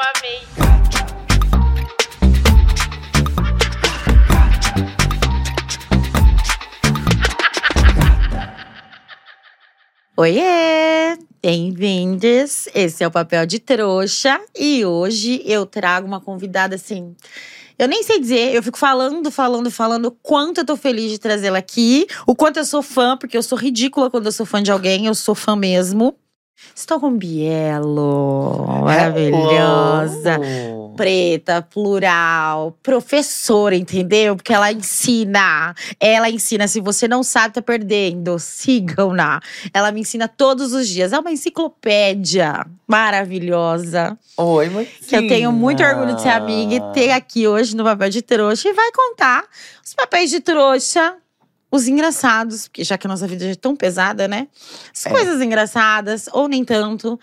amei. Oiê! Bem-vindos! Esse é o Papel de Trouxa e hoje eu trago uma convidada assim. Eu nem sei dizer, eu fico falando, falando, falando o quanto eu tô feliz de trazê-la aqui, o quanto eu sou fã, porque eu sou ridícula quando eu sou fã de alguém, eu sou fã mesmo. Estou com Bielo, maravilhosa Hello. preta, plural, professora, entendeu? Porque ela ensina. Ela ensina. Se você não sabe, tá perdendo. Sigam-na. Ela me ensina todos os dias. É uma enciclopédia maravilhosa. Oi, mãe. Que eu tenho muito orgulho de ser amiga e ter aqui hoje no papel de trouxa. E vai contar os papéis de trouxa. Os engraçados, porque já que a nossa vida é tão pesada, né? As É. coisas engraçadas, ou nem tanto,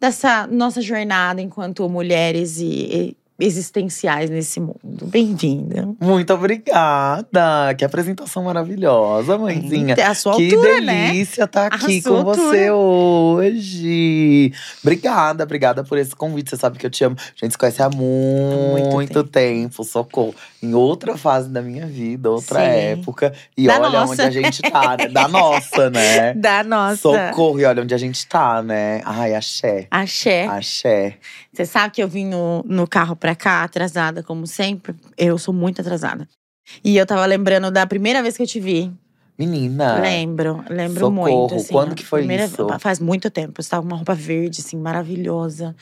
dessa nossa jornada enquanto mulheres e existenciais nesse mundo. Bem-vinda. Muito obrigada. Que apresentação maravilhosa, mãezinha. É a sua que altura, né? delícia estar A aqui sua com você hoje. Obrigada, obrigada por esse convite. Você sabe que eu te amo. A gente se conhece há muito, muito tempo. Socorro. Em outra fase da minha vida, outra Sim. época. E Da olha nossa. onde a gente tá, né? Da nossa, né? Da nossa. Socorro. E olha onde a gente tá, né? Ai, axé. Axé. Axé. Você sabe que eu vim no, no carro pra cá, atrasada, como sempre. Eu sou muito atrasada. E eu tava lembrando da primeira vez que eu te vi. Menina. Lembro, lembro Socorro. muito. Assim, Quando que foi primeira- isso? Faz muito tempo. Você tava com uma roupa verde, assim, maravilhosa.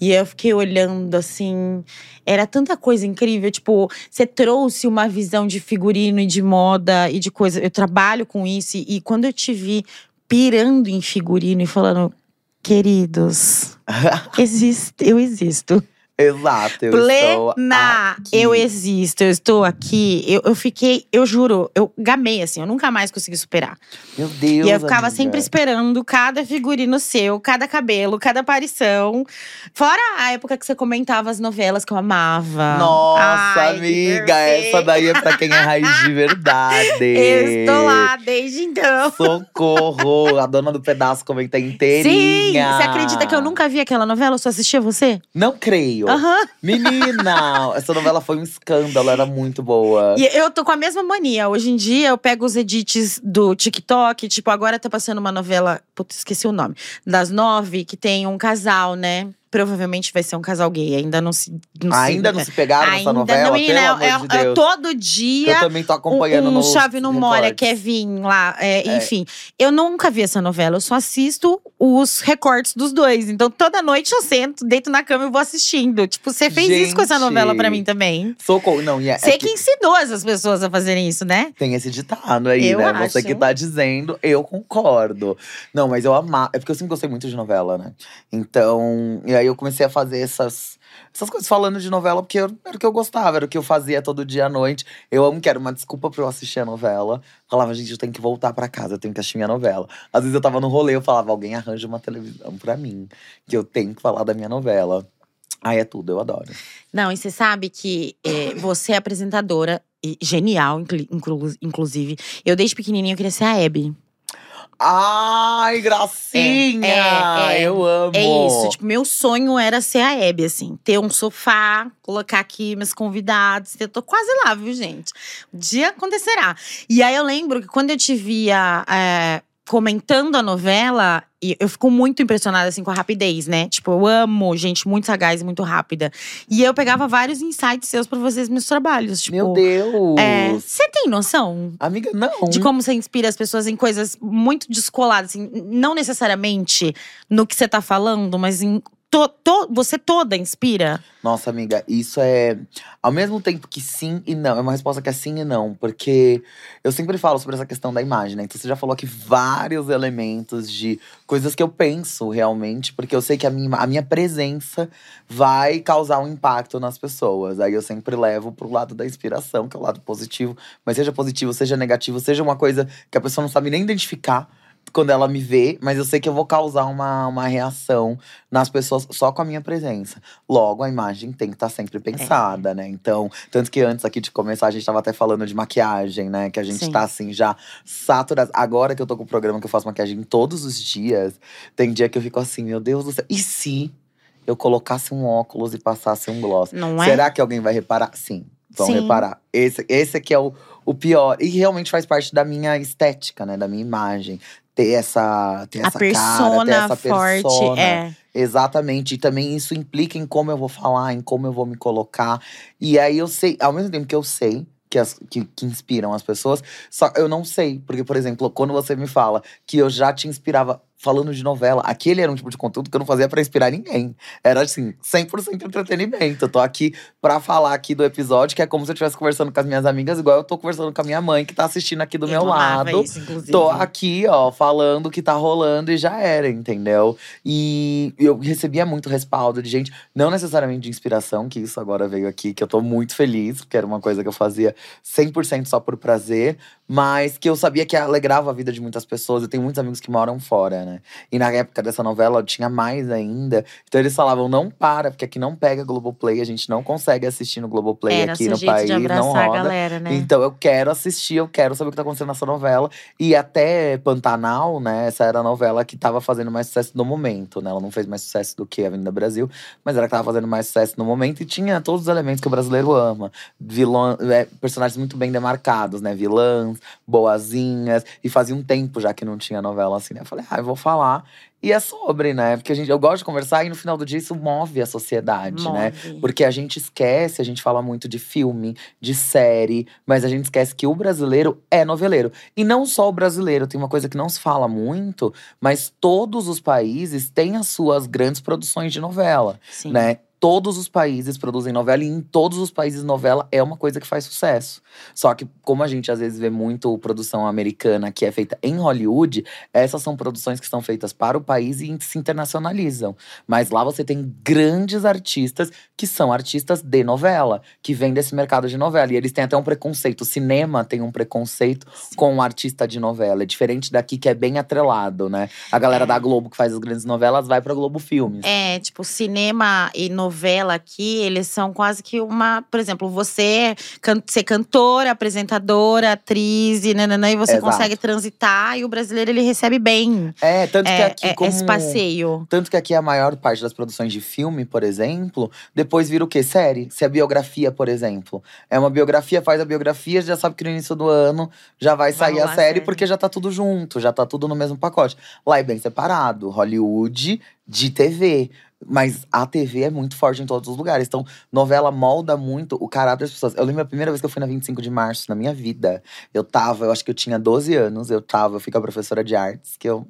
E eu fiquei olhando, assim. Era tanta coisa incrível. Tipo, você trouxe uma visão de figurino e de moda e de coisa. Eu trabalho com isso. E, e quando eu te vi pirando em figurino e falando, queridos, existe, eu existo. Exato, eu Plena! aqui. Eu existo, eu estou aqui. Eu, eu fiquei, eu juro, eu gamei assim, eu nunca mais consegui superar. Meu Deus, e eu ficava amiga. sempre esperando cada figurino seu, cada cabelo, cada aparição. Fora a época que você comentava as novelas que eu amava. Nossa, Ai, amiga, essa daí é pra quem é raiz de verdade. Eu estou lá desde então. Socorro! A dona do pedaço comenta Sim! inteirinha. Você acredita que eu nunca vi aquela novela? Eu só assistia você? Não creio. Aham. Menina! Essa novela foi um escândalo, era muito boa. E eu tô com a mesma mania. Hoje em dia, eu pego os edits do TikTok. Tipo, agora tá passando uma novela. Putz, esqueci o nome. Das nove, que tem um casal, né? Provavelmente vai ser um casal gay. Ainda não se. Não se- Ainda não se pegaram nessa Ainda novela? não, menina. pelo é- amor de é- Deus. todo dia. Eu também tô acompanhando um, um no chave no Mora, Kevin lá, é, É. enfim. Eu nunca vi essa novela, eu só assisto os recortes dos dois. Então toda noite eu sento, deito na cama e vou assistindo. Tipo, você fez isso com essa Gente. novela pra mim também. Socorro, não, e é, é Você que que ensinou essas pessoas a fazerem isso, né? Tem esse ditado aí, Eu né? Você acho. que tá dizendo, eu concordo. Não, mas eu amava. É porque eu sempre gostei muito de novela, né? Então. E aí eu comecei a fazer essas. Essas coisas falando de novela, porque eu- era o que eu gostava, era o que eu fazia todo dia à noite. Eu amo que era uma desculpa pra eu assistir a novela. Falava, gente, eu tenho que voltar pra casa, eu tenho que assistir minha novela. Às vezes eu tava no rolê, eu falava, alguém arranja uma televisão pra mim, que eu tenho que falar da minha novela. Aí é tudo, eu adoro. Não, e você sabe que é, você é apresentadora, genial, inclu- inclu- inclusive. Eu, desde pequenininha, eu queria ser a Abby. Ai, gracinha! É, é, é. eu amo! É isso. Tipo, meu sonho era ser a Abby, assim. Ter um sofá, colocar aqui meus convidados. Eu tô quase lá, viu, gente? Um dia acontecerá. E aí eu lembro que quando eu te via é, comentando a novela, e eu fico muito impressionada assim com a rapidez, né? Tipo, eu amo gente muito sagaz e muito rápida. E eu pegava vários insights seus pra os meus trabalhos. Tipo, Meu Deus! é, Você tem noção Amiga, não. de como você inspira as pessoas em coisas muito descoladas, assim, não necessariamente no que você tá falando, mas em to- to- você toda inspira. Nossa, amiga, isso é. Ao mesmo tempo que sim e não. É uma resposta que é sim e não. Porque eu sempre falo sobre essa questão da imagem, né? Então você já falou aqui vários elementos de coisas que eu penso realmente, porque eu sei que a minha, a minha presença vai causar um impacto nas pessoas. Aí eu sempre levo pro lado da inspiração, que é o lado positivo. Mas seja positivo, seja negativo, seja uma coisa que a pessoa não sabe nem identificar quando ela me vê, mas eu sei que eu vou causar uma, uma reação nas pessoas só com a minha presença. Logo, a imagem tem que estar sempre pensada, né? Então, tanto que antes aqui de começar, a gente tava até falando de maquiagem, né? Que a gente Sim. tá assim já saturado. Agora que eu tô com o programa que eu faço maquiagem todos os dias, tem dia que eu fico assim, meu Deus do céu. E se eu colocasse um óculos e passasse um gloss. Não é? Será que alguém vai reparar? Sim, vão Sim. reparar. Esse, esse aqui é o, o pior. E realmente faz parte da minha estética, né? Da minha imagem. Ter essa, ter A essa cara, ter persona essa forte. persona. É. Exatamente. E também isso implica em como eu vou falar, em como eu vou me colocar. E aí eu sei, ao mesmo tempo que eu sei que, as, que, que inspiram as pessoas, só eu não sei. Porque, por exemplo, quando você me fala que eu já te inspirava falando de novela, aquele era um tipo de conteúdo que eu não fazia pra inspirar ninguém. Era assim, 100% entretenimento. Eu tô aqui pra falar aqui do episódio, que é como se eu estivesse conversando com as minhas amigas, igual eu tô conversando com a minha mãe, que tá assistindo aqui do Eu meu lado. Isso, inclusive. Tô aqui, ó, falando o que tá rolando e já era, entendeu? E eu recebia muito respaldo de gente, não necessariamente de inspiração, que isso agora veio aqui, que eu tô muito feliz, porque era uma coisa que eu fazia 100% só por prazer, mas que eu sabia que alegrava a vida de muitas pessoas. Eu tenho muitos amigos que moram fora, né? E na época dessa novela eu tinha mais ainda. Então eles falavam: não para, porque aqui não pega Globoplay, a gente não consegue assistir no Globoplay Era aqui no país, de não abraçar a roda. galera, né? Então eu quero assistir, eu quero saber o que tá acontecendo nessa novela. E até Pantanal, né? Essa era a novela que tava fazendo mais sucesso no momento, né? Ela não fez mais sucesso do que Avenida Brasil, mas era que tava fazendo mais sucesso no momento e tinha todos os elementos que o brasileiro ama. Vilão, é, personagens muito bem demarcados, né? Vilãs, boazinhas. E fazia um tempo já que não tinha novela assim, né? Eu falei, ah, eu vou falar. E é sobre, né? Porque a gente, eu gosto de conversar e no final do dia isso move a sociedade, né? Move. Porque a gente esquece, a gente fala muito de filme, de série, mas a gente esquece que o brasileiro é noveleiro. E não só o brasileiro, tem uma coisa que não se fala muito, mas todos os países têm as suas grandes produções de novela, Sim. né? Todos os países produzem novela e em todos os países novela é uma coisa que faz sucesso. Só que como a gente às vezes vê muito produção americana que é feita em Hollywood, essas são produções que são feitas para o país e se internacionalizam. Mas lá você tem grandes artistas que são artistas de novela, que vêm desse mercado de novela. E eles têm até um preconceito. O cinema tem um preconceito com o artista de novela. É diferente daqui que é bem atrelado, né? A galera É. da Globo que faz as grandes novelas vai pra Globo Filmes. É, tipo, cinema e novela aqui, eles são quase que uma. Por exemplo, você can- ser cantora, apresentadora, atriz e nananã, e você Exato. consegue transitar e o brasileiro ele recebe bem. É, tanto que É, aqui é, como… esse passeio. Tanto que aqui a maior parte das produções de filme, por exemplo, depois vira o quê? Série. Se é biografia, por exemplo. É uma biografia, faz a biografia, já sabe que no início do ano já vai Vai sair a série, série. porque já tá tudo junto, já tá tudo no mesmo pacote. Lá é bem separado. Hollywood de TV. Mas a TV é muito forte em todos os lugares. Então, novela molda muito o caráter das pessoas. Eu lembro a primeira vez que eu fui na 25 de março, na minha vida. Eu tava, eu acho que eu tinha 12 anos. Eu tava, eu fui com a professora de artes, que eu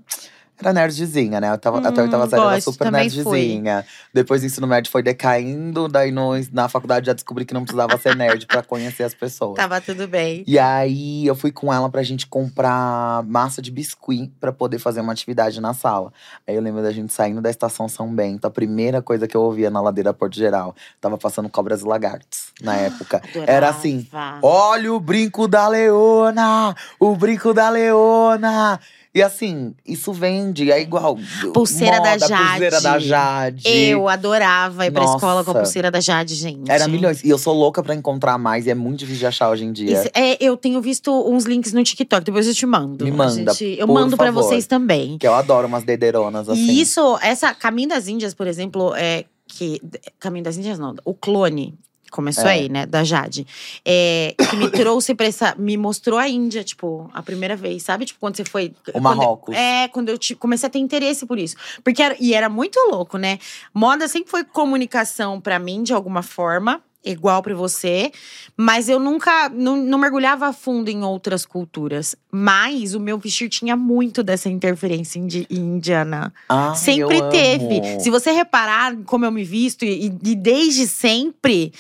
era nerdzinha, né? Eu tava, até a oitava série era super nerdzinha. Depois do ensino médio foi decaindo. Daí no, na faculdade já descobri que não precisava ser nerd pra conhecer as pessoas. Tava tudo bem. E aí eu fui com ela pra gente comprar massa de biscuit pra poder fazer uma atividade na sala. Aí eu lembro da gente saindo da estação São Bento, a primeira coisa que eu ouvia na ladeira Porto Geral, tava passando cobras e lagartos na época. Era assim, Adorava. Olha o brinco da Leona! O brinco da Leona! E assim, isso vende, é igual. Pulseira da moda, Pulseira da Jade. Jade. Eu adorava ir pra Nossa. escola com a pulseira da Jade, gente. Era milhões. E eu sou louca pra encontrar mais, e é muito difícil de achar hoje em dia. Isso- é, eu tenho visto uns links no TikTok, depois eu te mando. Me manda, gente- eu mando pra favor. vocês também. Que eu adoro umas dedeironas assim. E isso, essa Caminho das Índias, por exemplo, é que Caminho das Índias não, o clone começou É. aí, né, da Jade. É, que me trouxe pra essa, me mostrou a Índia, tipo, a primeira vez, sabe? Tipo, quando você foi O quando- Marrocos. é, quando eu te- comecei a ter interesse por isso. Porque era, e era muito louco, né? Moda sempre foi comunicação pra mim de alguma forma. Igual pra você, mas eu nunca não, não mergulhava fundo em outras culturas. Mas o meu vestir tinha muito dessa interferência indi- indiana. Ai, Sempre teve. amo. Se você reparar como eu me visto, e, e desde sempre,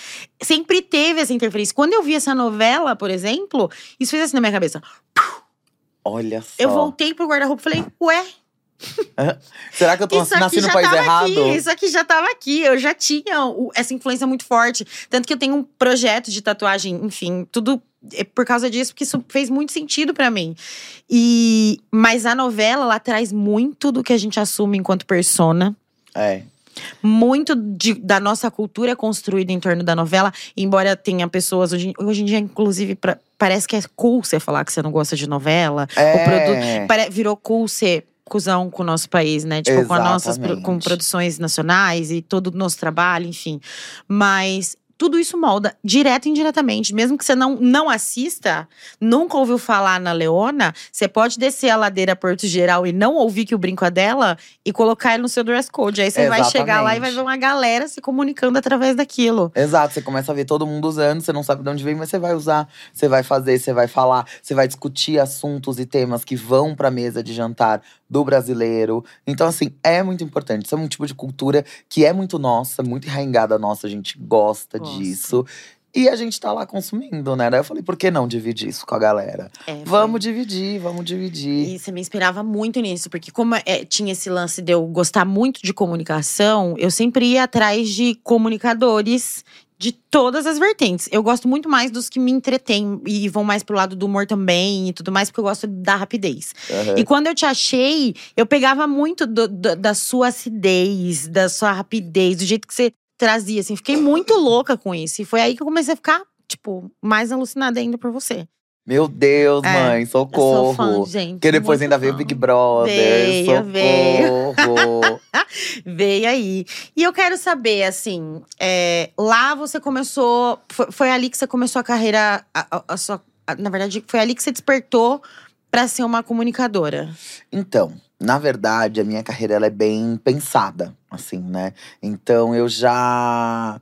sempre teve essa interferência. Quando eu vi essa novela, por exemplo, isso fez assim na minha cabeça. Olha só. Eu voltei pro guarda-roupa e falei, ué, Será que eu tô isso nasci no já país errado? aqui, isso aqui já tava aqui. Eu já tinha o- essa influência muito forte. Tanto que eu tenho um projeto de tatuagem, enfim, tudo é por causa disso, porque isso fez muito sentido pra mim. E mas a novela ela traz muito do que a gente assume enquanto persona. É. Muito de- da nossa cultura é construída em torno da novela, embora tenha pessoas hoje, hoje em dia, inclusive, pra- parece que é cool você falar que você não gosta de novela. É. O produto virou cool ser cuzão com o nosso país, né? Tipo, com as nossas com produções nacionais e todo o nosso trabalho, enfim. Mas tudo isso molda direto e indiretamente. Mesmo que você não, não assista, nunca ouviu falar na Leona, você pode descer a ladeira Porto Geral e não ouvir que o brinco é dela e colocar ele no seu dress code. Aí você vai chegar lá e vai ver uma galera se comunicando através daquilo. Exato, você começa a ver todo mundo usando, você não sabe de onde vem, mas você vai usar, você vai fazer, você vai falar, você vai discutir assuntos e temas que vão pra mesa de jantar do brasileiro. Então, assim, é muito importante. Isso é um tipo de cultura que é muito nossa, muito enraizada nossa, a gente gosta disso. E a gente tá lá consumindo, né? Daí eu falei, por que não dividir isso com a galera? É, Vamos dividir, vamos dividir. E você me inspirava muito nisso, porque como é, tinha esse lance de eu gostar muito de comunicação, eu sempre ia atrás de comunicadores de todas as vertentes. Eu gosto muito mais dos que me entretêm e vão mais pro lado do humor também e tudo mais, porque eu gosto da rapidez. Aham. E quando eu te achei, eu pegava muito do- do- da sua acidez, da sua rapidez, do jeito que você trazia, assim. Fiquei muito louca com isso. E foi aí que eu comecei a ficar, tipo, mais alucinada ainda por você. Meu Deus, É, mãe, Eu sou socorro. fã, gente. Porque depois ainda veio o fã. Big Brother. Veio, veio. socorro. Veio aí. E eu quero saber, assim, é, lá você começou. Foi, foi ali que você começou a carreira. A, a- sua, a- na verdade, foi ali que você despertou pra ser uma comunicadora. Então, na verdade, a minha carreira ela é bem pensada, assim, né? Então eu já.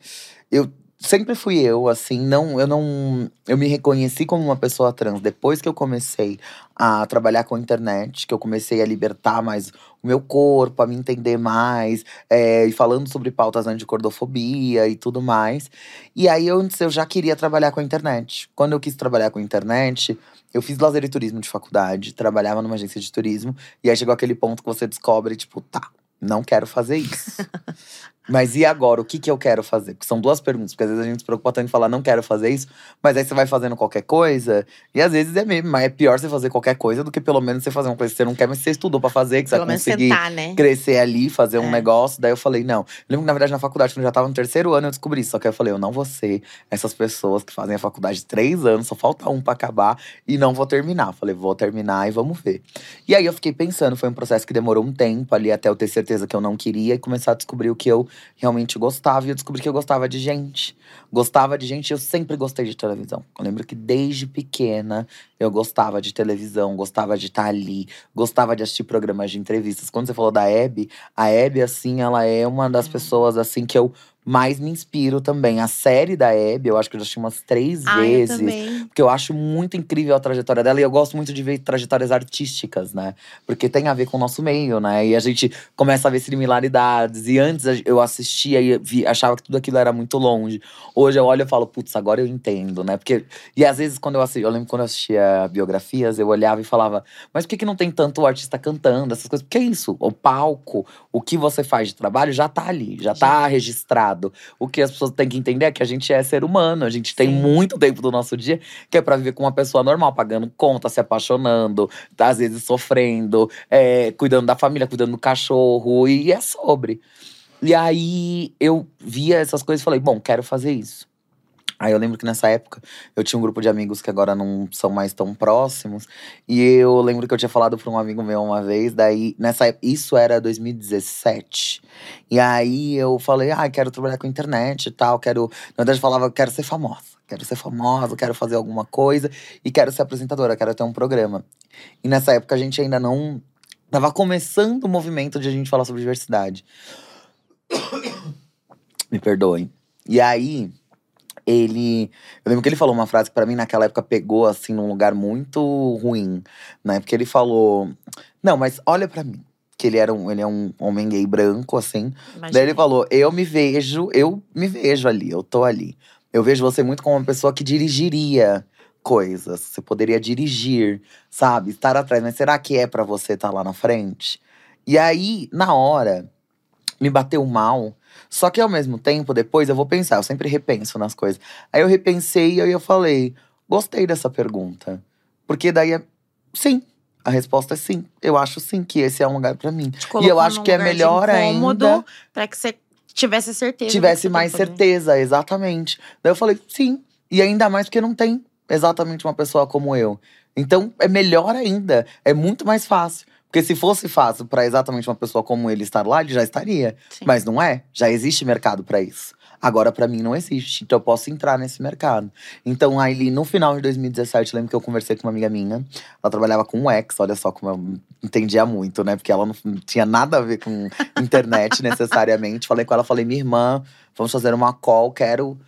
Eu sempre fui eu, assim, não, eu não. Eu me reconheci como uma pessoa trans depois que eu comecei a trabalhar com a internet, que eu comecei a libertar mais o meu corpo, a me entender mais, é, e falando sobre pautas anticordofobia e tudo mais. E aí eu, eu já queria trabalhar com a internet. Quando eu quis trabalhar com a internet, eu fiz lazer e turismo de faculdade, trabalhava numa agência de turismo, e aí chegou aquele ponto que você descobre, tipo, tá, não quero fazer isso. Mas e agora? O que, que eu quero fazer? Porque são duas perguntas, porque às vezes a gente se preocupa tanto em falar não quero fazer isso, mas aí você vai fazendo qualquer coisa, e às vezes é mesmo, mas é pior você fazer qualquer coisa do que pelo menos você fazer uma coisa que você não quer, mas você estudou pra fazer, que você Pelo vai menos conseguir sentar, né? crescer ali, fazer um É. negócio. Daí eu falei, não. Eu lembro que, na verdade, na faculdade, quando eu já tava no terceiro ano, eu descobri isso. Só que eu falei, eu não vou ser essas pessoas que fazem a faculdade de três anos, só falta um pra acabar e não vou terminar. Falei, vou terminar e vamos ver. E aí eu fiquei pensando, foi um processo que demorou um tempo ali até eu ter certeza que eu não queria e começar a descobrir o que eu realmente gostava. E eu descobri que eu gostava de gente. Gostava de gente, eu sempre gostei de televisão. Eu lembro que desde pequena eu gostava de televisão, gostava de estar ali, gostava de assistir programas de entrevistas. Quando você falou da Abby, a Abby, assim, ela é uma das pessoas, assim, que eu mais me inspiro também. A série da Abby, eu acho que eu já assisti umas três Ah, eu vezes. também. Porque eu acho muito incrível a trajetória dela e eu gosto muito de ver trajetórias artísticas, né? Porque tem a ver com o nosso meio, né? E a gente começa a ver similaridades. E antes eu assistia e vi- achava que tudo aquilo era muito longe. Hoje eu olho e falo, putz, agora eu entendo, né? Porque. E às vezes quando eu assisti, eu lembro quando eu assistia biografias, eu olhava e falava, mas por que, que não tem tanto artista cantando, essas coisas? Porque é isso, o palco, o que você faz de trabalho já tá ali, já tá registrado. O que as pessoas têm que entender é que a gente é ser humano, a gente tem Sim. muito tempo do nosso dia que é pra viver com uma pessoa normal, pagando conta, se apaixonando, tá, às vezes sofrendo, é, cuidando da família, cuidando do cachorro, e é sobre. E aí eu via essas coisas e falei, bom, quero fazer isso. Aí eu lembro que nessa época eu tinha um grupo de amigos que agora não são mais tão próximos. E eu lembro que eu tinha falado para um amigo meu uma vez, daí nessa isso era 2017. E aí eu falei, ah, quero trabalhar com internet e tal, quero. Na verdade, eu falava, quero ser famosa. Quero ser famosa, quero fazer alguma coisa e quero ser apresentadora, quero ter um programa. E nessa época a gente ainda não. Tava começando o movimento de a gente falar sobre diversidade. Me perdoem. E aí, ele. Eu lembro que ele falou uma frase que pra mim naquela época pegou assim num lugar muito ruim, né? Porque ele falou: "Não, mas olha pra mim". Que ele era um, ele é um homem gay branco assim. Daí ele falou: "Eu me vejo, eu me vejo ali, eu tô ali. Eu vejo você muito como uma pessoa que dirigiria coisas. Você poderia dirigir, sabe? Estar atrás, mas será que é pra você estar lá na frente?" E aí, na hora, me bateu mal. Só que ao mesmo tempo, depois eu vou pensar, eu sempre repenso nas coisas. Aí eu repensei e aí eu falei: gostei dessa pergunta. Porque daí é sim. A resposta é sim. Eu acho sim que esse é um lugar pra mim. E eu acho que é melhor ainda. Pra que você tivesse certeza. Tivesse mais tá fazendo. certeza, exatamente. Daí eu falei: sim. E ainda mais porque não tem exatamente uma pessoa como eu. Então é melhor ainda. É muito mais fácil. Porque se fosse fácil para exatamente uma pessoa como ele estar lá, ele já estaria. Sim. Mas não é. Já existe mercado para isso. Agora, para mim, não existe. Então, eu posso entrar nesse mercado. Então, aí, no final de 2017, eu lembro que eu conversei com uma amiga minha. Ela trabalhava com o X, olha só como eu entendia muito, né? Porque ela não tinha nada a ver com internet necessariamente. Falei com ela, falei, minha irmã, vamos fazer uma call, quero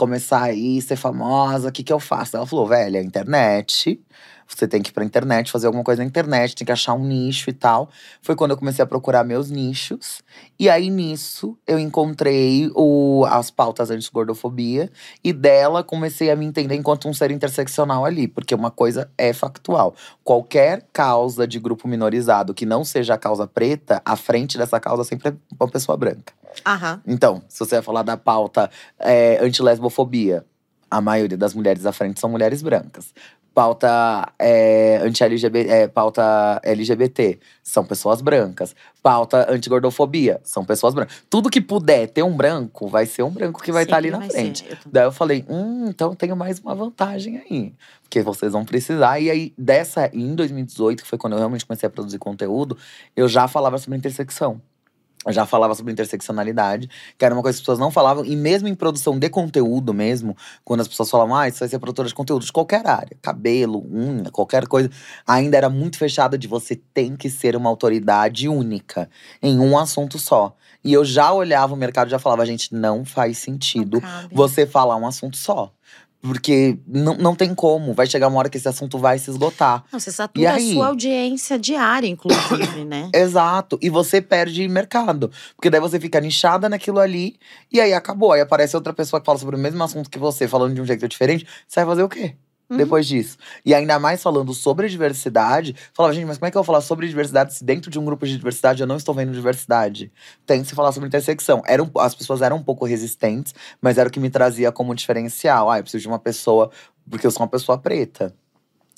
começar aí, ser famosa, o que que eu faço? Ela falou, velha, internet. Você tem que ir pra internet, fazer alguma coisa na internet, tem que achar um nicho e tal. Foi quando eu comecei a procurar meus nichos. E aí, nisso, eu encontrei o, as pautas anti-gordofobia. E dela, comecei a me entender enquanto um ser interseccional ali. Porque uma coisa é factual. Qualquer causa de grupo minorizado que não seja a causa preta, à frente dessa causa sempre é uma pessoa branca. Aham. Então, se você vai falar da pauta é, anti-lesbofobia, a maioria das mulheres à frente são mulheres brancas. Pauta é, anti-LGBT, é, pauta LGBT, são pessoas brancas. Pauta anti-gordofobia, são pessoas brancas. Tudo que puder ter um branco, vai ser um branco que vai estar ali Sempre na ser. frente. Daí eu falei, hum, então eu tenho mais uma vantagem aí. Porque vocês vão precisar. E aí, dessa, em 2018, que foi quando eu realmente comecei a produzir conteúdo, eu já falava sobre intersecção. Eu já falava sobre interseccionalidade, que era uma coisa que as pessoas não falavam. E mesmo em produção de conteúdo mesmo, quando as pessoas falavam, ah, isso vai ser produtora de conteúdo de qualquer área. Cabelo, unha, qualquer coisa. Ainda era muito fechada de você tem que ser uma autoridade única em um assunto só. E eu já olhava o mercado e já falava, gente, não faz sentido Não você falar um assunto só. Porque não, não tem como. Vai chegar uma hora que esse assunto vai se esgotar. Não, você E satura a aí? sua audiência diária, inclusive, né? Exato. E você perde mercado. Porque daí você fica nichada naquilo ali e aí acabou. Aí aparece outra pessoa que fala sobre o mesmo assunto que você, falando de um jeito diferente. Você vai fazer o quê? Uhum. Depois disso. E ainda mais falando sobre diversidade, falava, gente, mas como é que eu vou falar sobre diversidade se dentro de um grupo de diversidade eu não estou vendo diversidade? Tem que se falar sobre intersecção. Era um- as pessoas eram um pouco resistentes, mas era o que me trazia como diferencial. Ah, eu preciso de uma pessoa, porque eu sou uma pessoa preta.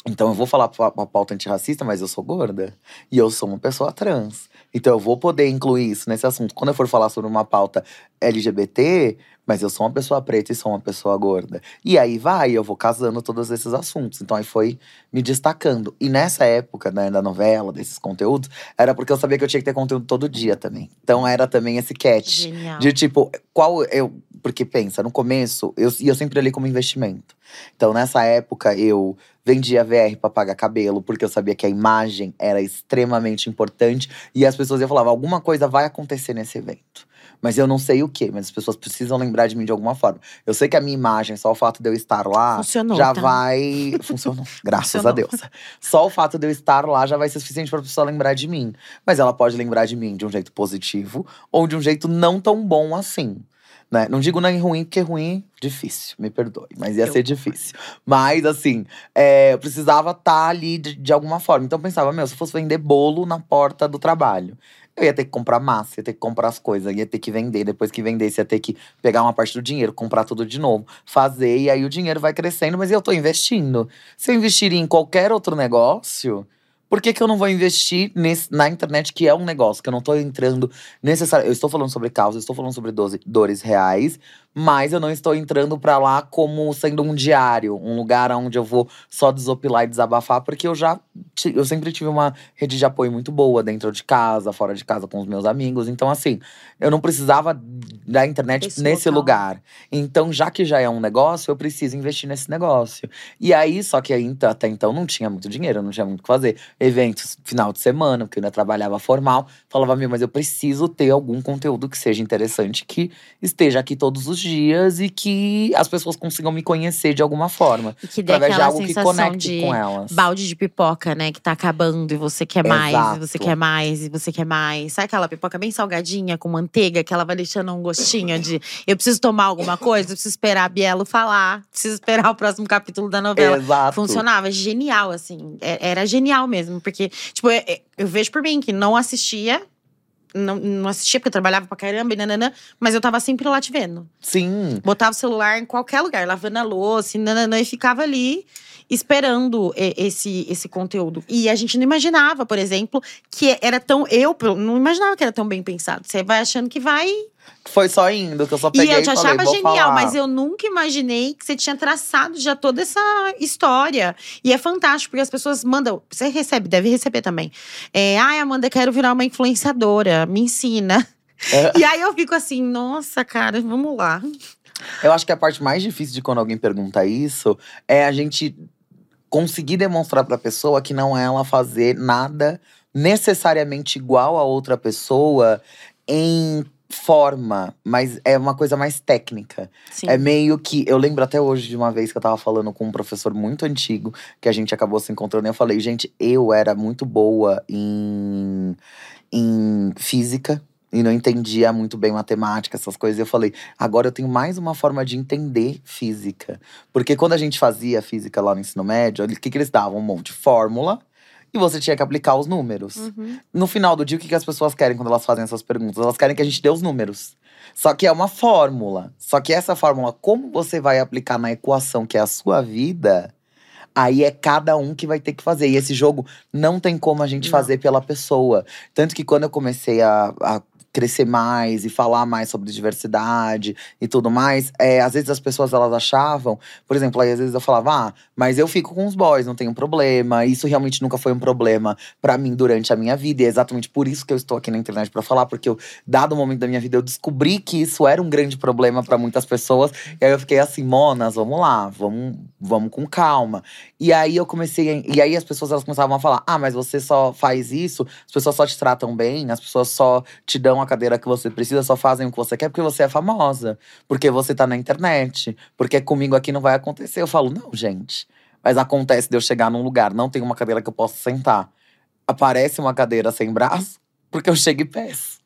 Então eu vou falar uma pauta antirracista, mas eu sou gorda. E eu sou uma pessoa trans. Então eu vou poder incluir isso nesse assunto. Quando eu for falar sobre uma pauta LGBT, mas eu sou uma pessoa preta e sou uma pessoa gorda. E aí vai, eu vou casando todos esses assuntos. Então aí foi me destacando. E nessa época, né, da novela, desses conteúdos, era porque eu sabia que eu tinha que ter conteúdo todo dia também. Então era também esse catch. Genial. De tipo, qual eu. Porque pensa, no começo, eu, e eu sempre olhei como investimento. Então, nessa época, eu vendia VR pra pagar cabelo, porque eu sabia que a imagem era extremamente importante. E as pessoas iam falar: alguma coisa vai acontecer nesse evento. Mas eu não sei o quê, mas as pessoas precisam lembrar de mim de alguma forma. Eu sei que a minha imagem, só o fato de eu estar lá, Funcionou, já tá? vai. Funcionou, graças a Funcionou. Deus. Só o fato de eu estar lá já vai ser suficiente pra pessoa lembrar de mim. Mas ela pode lembrar de mim de um jeito positivo ou de um jeito não tão bom assim. Né? Não digo nem ruim, porque ruim, difícil, me perdoe, mas ia Eu ser difícil. Mas, assim, é, eu precisava estar ali de, de alguma forma. Então, eu pensava, meu, se eu fosse vender bolo na porta do trabalho, eu ia ter que comprar massa, ia ter que comprar as coisas, ia ter que vender. Depois que vendesse, ia ter que pegar uma parte do dinheiro, comprar tudo de novo, fazer, e aí o dinheiro vai crescendo, mas eu tô investindo. Se eu investir em qualquer outro negócio. Por que, que eu não vou investir nesse- na internet, que é um negócio, que eu não tô entrando necessário. Eu estou falando sobre causa, eu estou falando sobre doze- dores reais, mas eu não estou entrando pra lá como sendo um diário, um lugar onde eu vou só desopilar e desabafar, porque eu já eu sempre tive uma rede de apoio muito boa dentro de casa, fora de casa com os meus amigos. Então, assim, eu não precisava da internet Desse nesse local. lugar. Então, já que já é um negócio, eu preciso investir nesse negócio. E aí, só que aí, então, até então não tinha muito dinheiro, não tinha muito o que fazer. Eventos final de semana, porque eu ainda trabalhava formal. Falava, meu, mas eu preciso ter algum conteúdo que seja interessante, que esteja aqui todos os dias e que as pessoas consigam me conhecer de alguma forma. E que dê Através de algo que sensação conecte de com elas. balde de pipoca, né? Que tá acabando e você quer mais, e você Exato. quer mais, e você quer mais. Sabe aquela pipoca bem salgadinha, com manteiga, que ela vai deixando um gostinho de eu preciso tomar alguma coisa, eu preciso esperar a Bielo falar, preciso esperar o próximo capítulo da novela. Exato. Funcionava, genial, assim. É- Era genial mesmo. Porque, tipo, eu, eu vejo por mim que não assistia. Não, não assistia porque eu trabalhava pra caramba e nananã, mas eu tava sempre lá te vendo. Sim. Botava o celular em qualquer lugar, lavando a louça, e, nananã, e ficava ali esperando esse, esse conteúdo. E a gente não imaginava, por exemplo, que era tão. Eu não imaginava que era tão bem pensado. Você vai achando que vai. Foi só indo, que eu só E peguei eu te falei, achava "Vou genial, falar". mas eu nunca imaginei que você tinha traçado já toda essa história. E é fantástico, porque as pessoas mandam. Você recebe, deve receber também. É, Ai, Amanda, quero virar uma influenciadora, me ensina. É. E aí eu fico assim, nossa, cara, vamos lá. Eu acho que a parte mais difícil de quando alguém pergunta isso é a gente conseguir demonstrar pra pessoa que não é ela fazer nada necessariamente igual a outra pessoa em forma, mas é uma coisa mais técnica. Sim. É meio que. Eu lembro até hoje de uma vez que eu tava falando com um professor muito antigo, que a gente acabou se encontrando, e eu falei, gente, eu era muito boa em, em física. E não entendia muito bem matemática, essas coisas. E eu falei, agora eu tenho mais uma forma de entender física. Porque quando a gente fazia física lá no ensino médio, o que, que eles davam? Um monte de fórmula. E você tinha que aplicar os números. Uhum. No final do dia, o que, as pessoas querem quando elas fazem essas perguntas? Elas querem que a gente dê os números. Só que é uma fórmula. Só que essa fórmula, como você vai aplicar na equação que é a sua vida, aí é cada um que vai ter que fazer. E esse jogo não tem como a gente Não. fazer pela pessoa. Tanto que quando eu comecei a. a crescer mais e falar mais sobre diversidade e tudo mais, é, às vezes as pessoas elas achavam, por exemplo, aí às vezes eu falava, ah, mas eu fico com os boys, não tem problema. Isso realmente nunca foi um problema pra mim durante a minha vida. E é exatamente por isso que eu estou aqui na internet pra falar, porque eu, dado o momento da minha vida, eu descobri que isso era um grande problema pra muitas pessoas. E aí eu fiquei assim, monas, vamos lá, vamos, vamos com calma. E aí eu comecei, a- e aí as pessoas elas começavam a falar: "Ah, mas você só faz isso, as pessoas só te tratam bem, as pessoas só te dão a cadeira que você precisa, só fazem o que você quer porque você é famosa, porque você tá na internet, porque comigo aqui não vai acontecer". Eu falo: "Não, gente. Mas acontece de eu chegar num lugar, não tem uma cadeira que eu possa sentar. Aparece uma cadeira sem braço, porque eu chego e peço.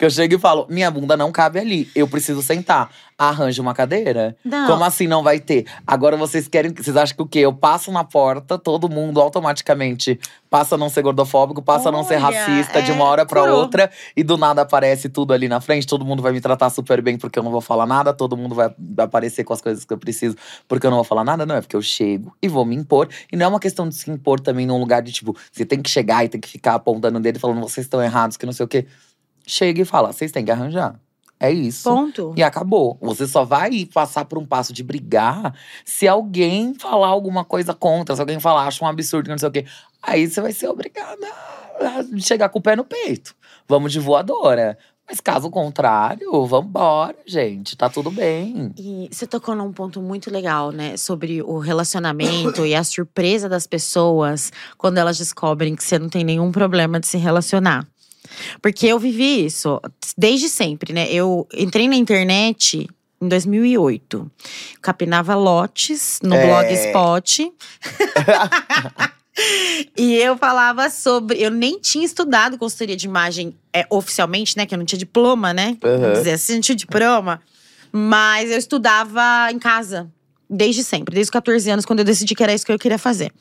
Que eu chego e falo: "Minha bunda não cabe ali, eu preciso sentar". Arranja uma cadeira. Não. Como assim não vai ter? Agora vocês querem. Vocês acham que o quê? Eu passo na porta, todo mundo automaticamente passa a não ser gordofóbico, passa a não ser Olha, racista de uma é, hora pra curou. outra e do nada aparece tudo ali na frente. Todo mundo vai me tratar super bem porque eu não vou falar nada, todo mundo vai aparecer com as coisas que eu preciso porque eu não vou falar nada. Não, é porque eu chego e vou me impor. E não é uma questão de se impor também num lugar de tipo, você tem que chegar e tem que ficar apontando o dedo e falando, vocês estão errados, que não sei o quê. Chega e fala, vocês têm que arranjar. É isso. Ponto. E acabou. Você só vai passar por um passo de brigar se alguém falar alguma coisa contra, se alguém falar, acha um absurdo, não sei o quê. Aí você vai ser obrigada a chegar com o pé no peito. Vamos de voadora. Mas caso contrário, vambora, gente. Tá tudo bem. E você tocou num ponto muito legal, né? Sobre o relacionamento e a surpresa das pessoas quando elas descobrem que você não tem nenhum problema de se relacionar. Porque eu vivi isso desde sempre, né? Eu entrei na internet em 2008. Capinava lotes no É. Blogspot. E eu falava sobre. Eu nem tinha estudado consultoria de imagem é, oficialmente, né? Que eu não tinha diploma, né? Uhum. Vamos dizer assim, não tinha diploma. Mas eu estudava em casa, desde sempre, desde os 14 anos, quando eu decidi que era isso que eu queria fazer.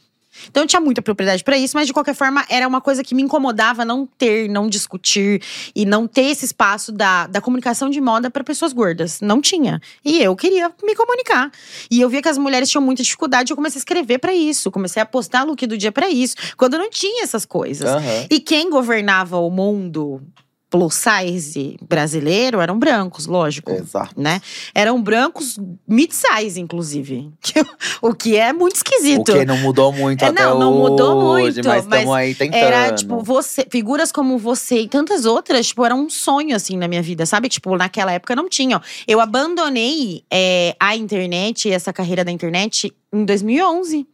Então eu tinha muita propriedade pra isso, mas de qualquer forma era uma coisa que me incomodava não ter, não discutir e não ter esse espaço da, da comunicação de moda pra pessoas gordas. Não tinha. E eu queria me comunicar. E eu via que as mulheres tinham muita dificuldade, eu comecei a escrever pra isso, comecei a postar look do dia pra isso, quando não tinha essas coisas. Aham. E quem governava o mundo plus size brasileiro eram brancos, lógico. Exato. Né? Eram brancos mid-size, inclusive. o que é muito esquisito. O que não mudou muito É, até não, não mudou muito, mas estamos aí tentando. Era, tipo, você, figuras como você e tantas outras, tipo, era um sonho, assim, na minha vida, sabe? Tipo, naquela época não tinha. Eu abandonei é, a internet, essa carreira da internet, em 2011.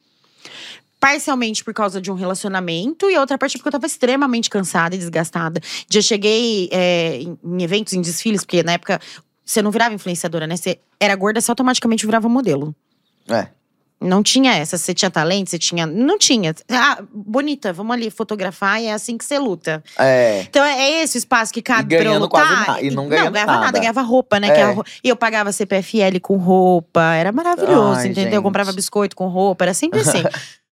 Parcialmente por causa de um relacionamento e a outra parte porque eu tava extremamente cansada e desgastada. Já cheguei é, em, eventos, em desfiles, porque na época você não virava influenciadora, né? Você era gorda, você automaticamente virava modelo. É. Não tinha essa. Você tinha talento, você tinha. Não tinha. Ah, bonita, vamos ali fotografar e é assim que você luta. É. Então é esse o espaço que cabe E pra eu ganhando lutar. quase na- e não ganhando ganhava nada. nada, ganhava roupa, né? É. era E eu pagava CPFL com roupa. Era maravilhoso, Ai, entendeu? Eu gente. comprava biscoito com roupa, era sempre assim.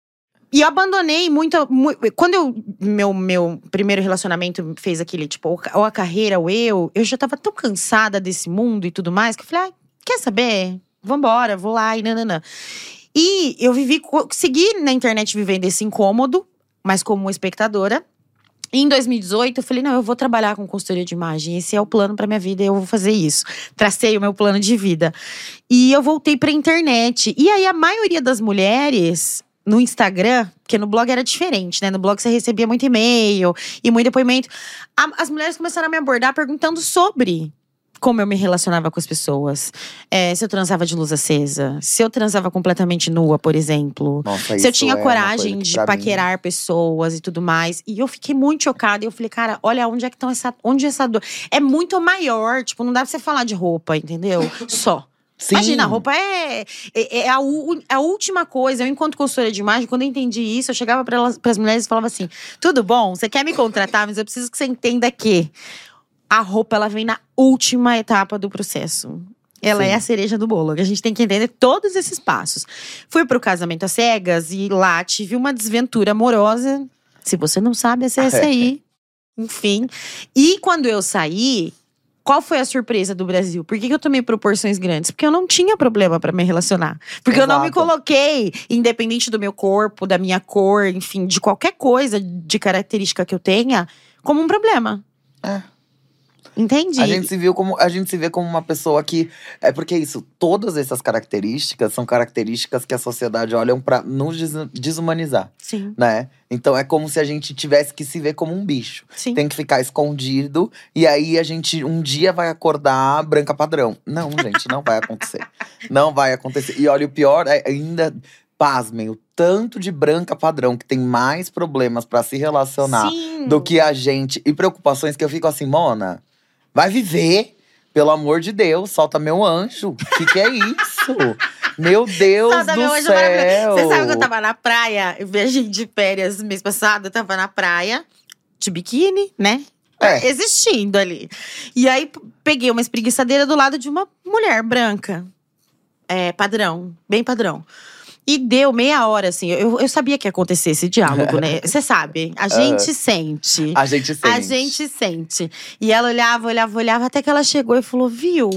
E abandonei muito, mu- Quando eu, meu, meu primeiro relacionamento fez aquele, tipo, ou a carreira, ou eu, eu já tava tão cansada desse mundo e tudo mais, que eu falei, ah, quer saber? Vambora, vou lá e nananã. E eu vivi, segui na internet vivendo esse incômodo, mas como espectadora. E em 2018, eu falei: não, eu vou trabalhar com consultoria de imagem. Esse é o plano para minha vida, eu vou fazer isso. Tracei o meu plano de vida. E eu voltei pra internet. E aí, a maioria das mulheres no Instagram, porque no blog era diferente, né? No blog você recebia muito e-mail e muito depoimento. As mulheres começaram a me abordar perguntando sobre como eu me relacionava com as pessoas. É, se eu transava de luz acesa, se eu transava completamente nua, por exemplo. Nossa, Se eu tinha é coragem de pra mim- paquerar pessoas e tudo mais. E eu fiquei muito chocada. E eu falei, cara, olha onde é que estão essa. Onde essa dor. É muito maior. Tipo, não dá pra você falar de roupa, entendeu? Só. Sim. Imagina, a roupa é, é, é a, u- a última coisa. Eu, enquanto consultora de imagem, quando eu entendi isso, eu chegava para as mulheres e falava assim: tudo bom, você quer me contratar, mas eu preciso que você entenda que a roupa ela vem na última etapa do processo. Ela Sim. é a cereja do bolo. A gente tem que entender todos esses passos. Fui pro casamento às cegas e lá tive uma desventura amorosa. Se você não sabe, essa é essa aí. Enfim. E quando eu saí, qual foi a surpresa do Brasil? Por que, que eu tomei proporções grandes? Porque eu não tinha problema pra me relacionar. Porque eu não me Exato. coloquei, independente do meu corpo, da minha cor, enfim, de qualquer coisa de característica que eu tenha, como um problema. É. Entendi. A gente se viu como a gente se vê como uma pessoa que é porque isso, todas essas características são características que a sociedade olham pra nos des- desumanizar, Sim, né? Então é como se a gente tivesse que se ver como um bicho. sim. Tem que ficar escondido e aí a gente um dia vai acordar branca padrão. Não, gente, não vai acontecer. Não vai acontecer. E olha, o pior é ainda pasmem, o tanto de branca padrão que tem mais problemas pra se relacionar Sim. do que a gente e preocupações que eu fico assim, Mona, vai viver, pelo amor de Deus, solta meu anjo. O que, que é isso? meu Deus Solta do meu anjo céu. Você sabe que eu tava na praia, eu viajei de férias mês passado, eu tava na praia, de biquíni, né? É. Existindo ali. E aí peguei uma espreguiçadeira do lado de uma mulher branca. É, padrão, bem padrão. E deu meia hora, assim. Eu, eu sabia que ia acontecer esse diálogo, né? Você sabe, a gente sente. A gente sente. A gente sente. E ela olhava, olhava, olhava, até que ela chegou e falou: Viu,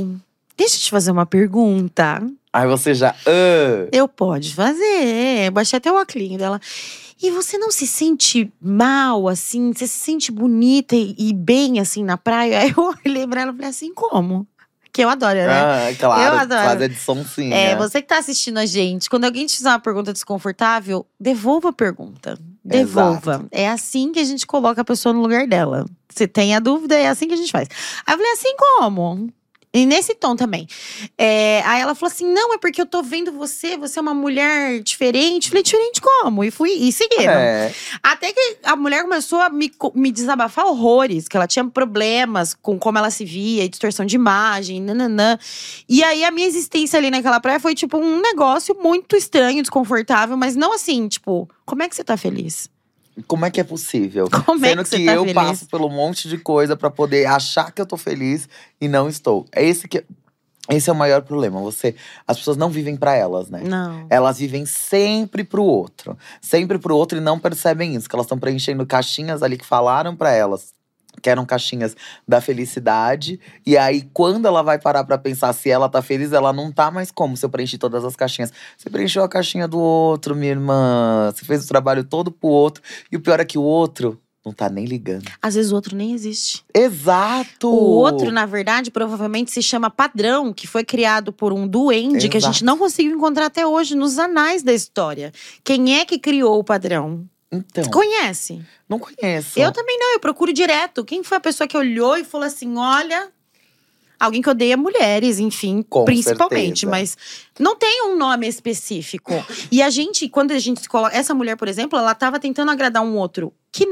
deixa eu te fazer uma pergunta. Aí você já. ah, Eu pode fazer. Baixei até o óculos dela. E você não se sente mal, assim? Você se sente bonita e, e bem, assim, na praia? Aí eu olhei pra ela e falei assim, como? Que eu adoro, né? ah, claro, Eu adoro. fazer de sonsinha. É, você que tá assistindo a gente, quando alguém te fizer uma pergunta desconfortável, devolva a pergunta. Devolva. É assim que a gente coloca a pessoa no lugar dela. Se tem a dúvida, é assim que a gente faz. Aí eu falei, assim como? E nesse tom também. É, aí ela falou assim: não, é porque eu tô vendo você, você é uma mulher diferente. Falei, diferente como? E fui e seguiram. É. Até que a mulher começou a me, me desabafar horrores, que ela tinha problemas com como ela se via, distorção de imagem, nananã. E aí a minha existência ali naquela praia foi tipo um negócio muito estranho, desconfortável, mas não assim, tipo, como é que você tá feliz? Como é que é possível? Como é Sendo que você que tá eu feliz? passo um monte de coisa pra poder achar que eu tô feliz e não estou. É esse que esse é o maior problema. Você, as pessoas não vivem pra elas, né? Não. Elas vivem sempre pro outro, sempre pro outro e não percebem isso, que elas estão preenchendo caixinhas ali que falaram pra elas. Que eram caixinhas da felicidade. E aí, quando ela vai parar pra pensar se ela tá feliz, ela não tá mais como se eu preenchi todas as caixinhas. Você preencheu a caixinha do outro, minha irmã. Você fez o trabalho todo pro outro. E o pior é que o outro não tá nem ligando. Às vezes o outro nem existe. Exato! O outro, na verdade, provavelmente se chama padrão, que foi criado por um duende que a gente Exato. não conseguiu encontrar até hoje nos anais da história. Quem é que criou o padrão? Então, Conhece? não conheço. Eu também não, eu procuro direto. Quem foi a pessoa que olhou e falou assim: olha. Alguém que odeia mulheres, enfim, Com principalmente, certeza. mas não tem um nome específico. E a gente, quando a gente se coloca. Essa mulher, por exemplo, ela tava tentando agradar um outro, que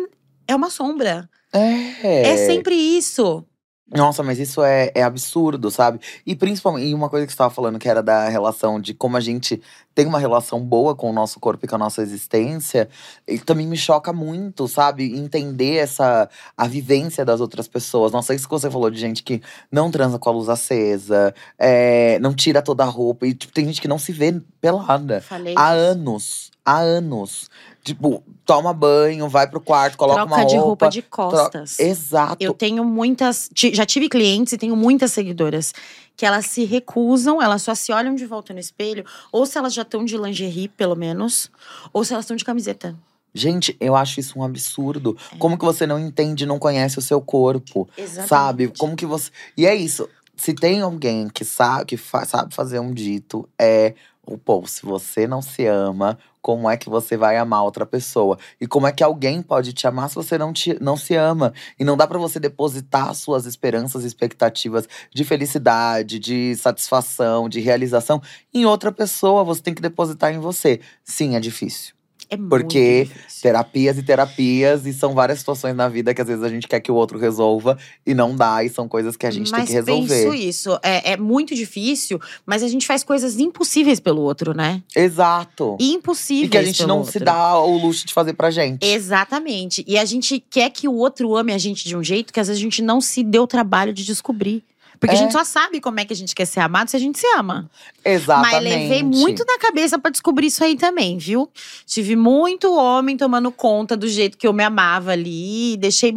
é uma sombra. É. É sempre isso. Nossa, mas isso é, é absurdo, sabe? E principalmente, e uma coisa que você estava falando, que era da relação de como a gente tem uma relação boa com o nosso corpo e com a nossa existência, e também me choca muito, sabe? Entender essa a vivência das outras pessoas. Nossa, isso que você falou de gente que não transa com a luz acesa, é, não tira toda a roupa. E tipo, tem gente que não se vê pelada. Falei. Há anos. Há anos. Tipo, toma banho, vai pro quarto, coloca Troca uma de roupa. roupa de costas. Exato. Eu tenho muitas. Já tive clientes e tenho muitas seguidoras que elas se recusam, elas só se olham de volta no espelho, ou se elas já estão de lingerie, pelo menos, ou se elas estão de camiseta. Gente, eu acho isso um absurdo. É. Como que você não entende, não conhece o seu corpo? Exatamente. Sabe? Como que você. E é isso. Se tem alguém que sabe, que fa- sabe fazer um dito, é o pô, se você não se ama, como é que você vai amar outra pessoa? E como é que alguém pode te amar se você não, te, não se ama? E não dá pra você depositar suas esperanças e expectativas de felicidade, de satisfação, de realização em outra pessoa. Você tem que depositar em você. Sim, é difícil. É Porque. Terapias e terapias, e são várias situações na vida que às vezes a gente quer que o outro resolva e não dá, e são coisas que a gente mas tem que resolver. penso isso. É, é muito difícil, mas a gente faz coisas impossíveis pelo outro, né? Exato. Impossíveis. E que a gente não outro. se dá o luxo de fazer pra gente. Exatamente. E a gente quer que o outro ame a gente de um jeito que às vezes a gente não se deu o trabalho de descobrir. Porque a É. gente só sabe como é que a gente quer ser amado se a gente se ama. Exatamente. Mas levei muito na cabeça pra descobrir isso aí também, viu? Tive muito homem tomando conta do jeito que eu me amava ali. Deixei.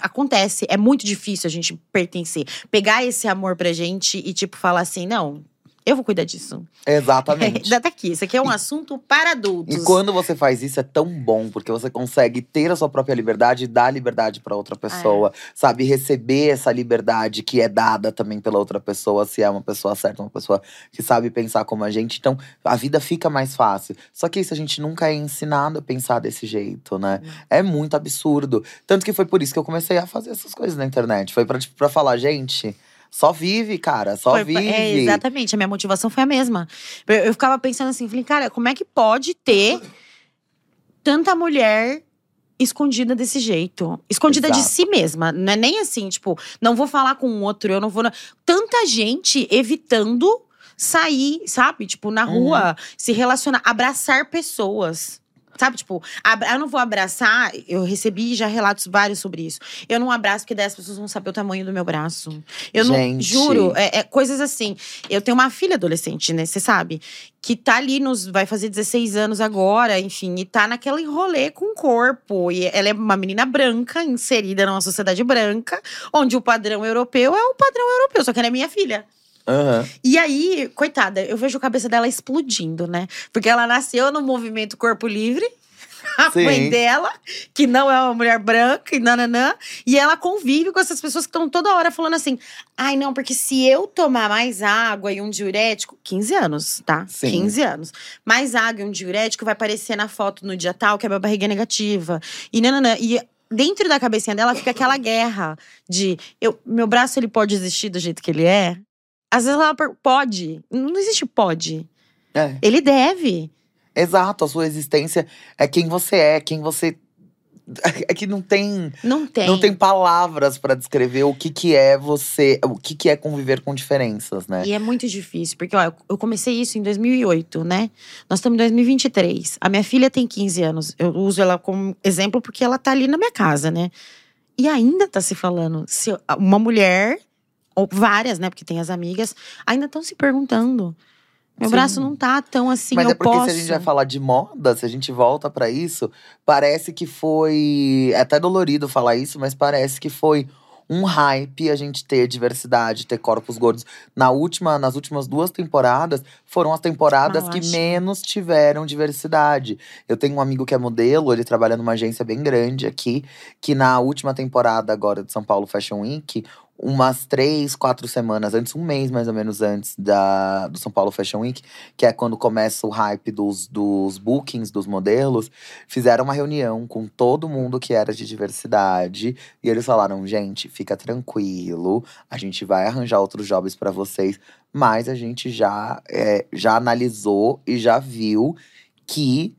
Acontece, é muito difícil a gente pertencer. Pegar esse amor pra gente e, tipo, falar assim: não, eu vou cuidar disso. Exatamente. Dá daqui, isso aqui é um assunto para adultos. E quando você faz isso é tão bom, porque você consegue ter a sua própria liberdade e dar liberdade pra outra pessoa, É. sabe? Receber essa liberdade que é dada também pela outra pessoa, se é uma pessoa certa, uma pessoa que sabe pensar como a gente. Então, a vida fica mais fácil. Só que isso a gente nunca é ensinado a pensar desse jeito, né? É muito absurdo. Tanto que foi por isso que eu comecei a fazer essas coisas na internet. Foi pra, tipo, pra falar, gente. Só vive, cara. Só Foi- vive. É, exatamente, a minha motivação foi a mesma. Eu, eu ficava pensando assim, falei, cara, como é que pode ter tanta mulher escondida desse jeito? Escondida de Exato. si mesma. Não é nem assim, tipo, não vou falar com outro, eu não vou. Tanta gente evitando sair, sabe? Tipo, na Uhum. rua, se relacionar, abraçar pessoas. Sabe, tipo, eu não vou abraçar. Eu recebi já relatos vários sobre isso. Eu não abraço porque daí as pessoas vão saber o tamanho do meu braço. Eu não Gente. juro, é, é coisas assim. Eu tenho uma filha adolescente, né? Você sabe? Que tá ali nos. Vai fazer 16 anos agora, enfim, e tá naquele rolê com o corpo. E ela é uma menina branca, inserida numa sociedade branca, onde o padrão europeu é o padrão europeu, só que ela é minha filha. Aham. E aí, coitada, eu vejo a cabeça dela explodindo, né? Porque ela nasceu no movimento Corpo Livre. A Sim. mãe dela, que não é uma mulher branca e nananã. E ela convive com essas pessoas que estão toda hora falando assim: ai, não, porque se eu tomar mais água e um diurético. 15 anos, tá? Sim. 15 anos. Mais água e um diurético vai aparecer na foto no dia tal que a minha barriga é negativa. E nananã. E dentro da cabecinha dela fica aquela guerra de eu, meu braço ele pode existir do jeito que ele é. Às vezes ela pode. Não existe pode. É. Ele deve. Exato, a sua existência é quem você é, quem você. É que não tem, Não tem. não tem palavras pra descrever o que, que é você, o que, que é conviver com diferenças, né? E é muito difícil, porque ó, eu comecei isso em 2008, né? Nós estamos em 2023. A minha filha tem 15 anos. Eu uso ela como exemplo porque ela tá ali na minha casa, né? E ainda tá se falando. Se uma mulher, ou várias, né? Porque tem as amigas, ainda estão se perguntando. Meu Sim. braço não tá tão assim, Mas eu é porque posso. se a gente vai falar de moda, se a gente volta pra isso, parece que foi. É até dolorido falar isso, mas parece que foi um hype a gente ter diversidade, ter corpos gordos. Na última, nas últimas duas temporadas, foram as temporadas Ah, que acho. menos tiveram diversidade. Eu tenho um amigo que é modelo, ele trabalha numa agência bem grande aqui, que na última temporada agora de São Paulo Fashion Week, umas três, quatro semanas antes, um mês mais ou menos antes da, do São Paulo Fashion Week, que é quando começa o hype dos, dos bookings dos modelos, fizeram uma reunião com todo mundo que era de diversidade. E eles falaram: gente, fica tranquilo, a gente vai arranjar outros jobs para vocês, mas a gente já, é, já analisou e já viu que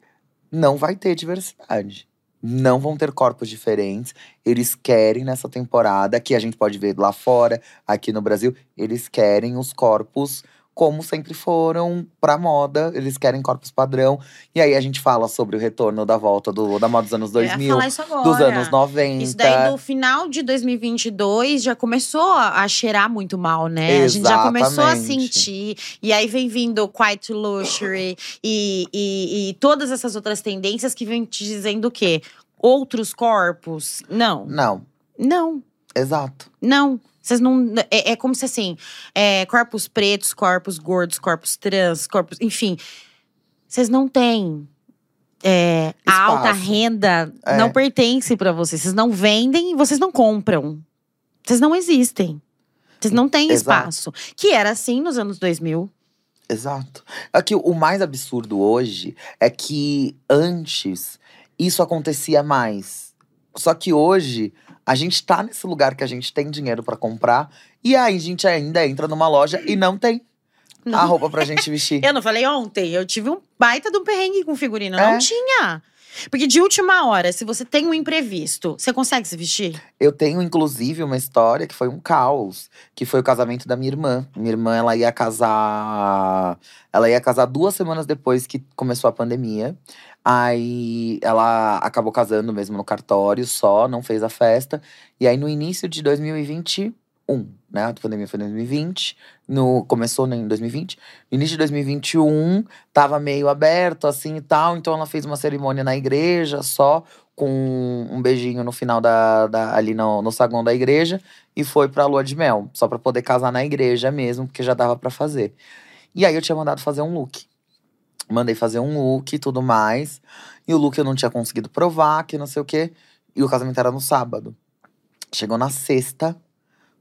não vai ter diversidade. Não vão ter corpos diferentes. Eles querem nessa temporada, que a gente pode ver lá fora, aqui no Brasil, eles querem os corpos como sempre foram pra moda. Eles querem corpos padrão. E aí a gente fala sobre o retorno da volta do, da moda dos anos Eu ia 2000, falar isso agora. dos anos 90. Isso daí do final de 2022 já começou a, cheirar muito mal, né? A gente já começou a Exatamente. sentir. E aí vem vindo Quiet Luxury e, e, e todas essas outras tendências que vêm te dizendo o quê? Outros corpos? Não, Não, não, exato. não. Vocês não. É, é como se assim, é, corpos pretos, corpos gordos, corpos trans, corpos. Enfim. Vocês não têm. é, a alta renda É. não pertence pra vocês. Vocês não vendem e vocês não compram. Vocês não existem. Vocês não têm Exato. espaço. Que era assim nos anos 2000. Exato. Aqui, o mais absurdo hoje é que antes isso acontecia mais. Só que hoje a gente tá nesse lugar que a gente tem dinheiro pra comprar e aí a gente ainda entra numa loja e não tem Não. a roupa pra gente vestir. Eu não falei ontem, eu tive um baita de um perrengue com figurino. É? Não tinha. Porque de última hora, se você tem um imprevisto, você consegue se vestir? Eu tenho, inclusive, uma história que foi um caos, que foi o casamento da minha irmã. Minha irmã, ela ia casar. Ela ia casar duas semanas depois que começou a pandemia. Aí ela acabou casando mesmo no cartório só, não fez a festa. E aí, no início de 2021, né? A pandemia foi em 2020. No, começou né, em 2020. No início de 2021, tava meio aberto, assim e tal. Então ela fez uma cerimônia na igreja só com um beijinho no final da, da- ali no, no saguão da igreja e foi pra lua de mel, só pra poder casar na igreja mesmo, porque já dava pra fazer. E aí eu tinha mandado fazer um look. Mandei fazer um look e tudo mais. E o look eu não tinha conseguido provar, que não sei o quê. E o casamento era no sábado. Chegou na sexta,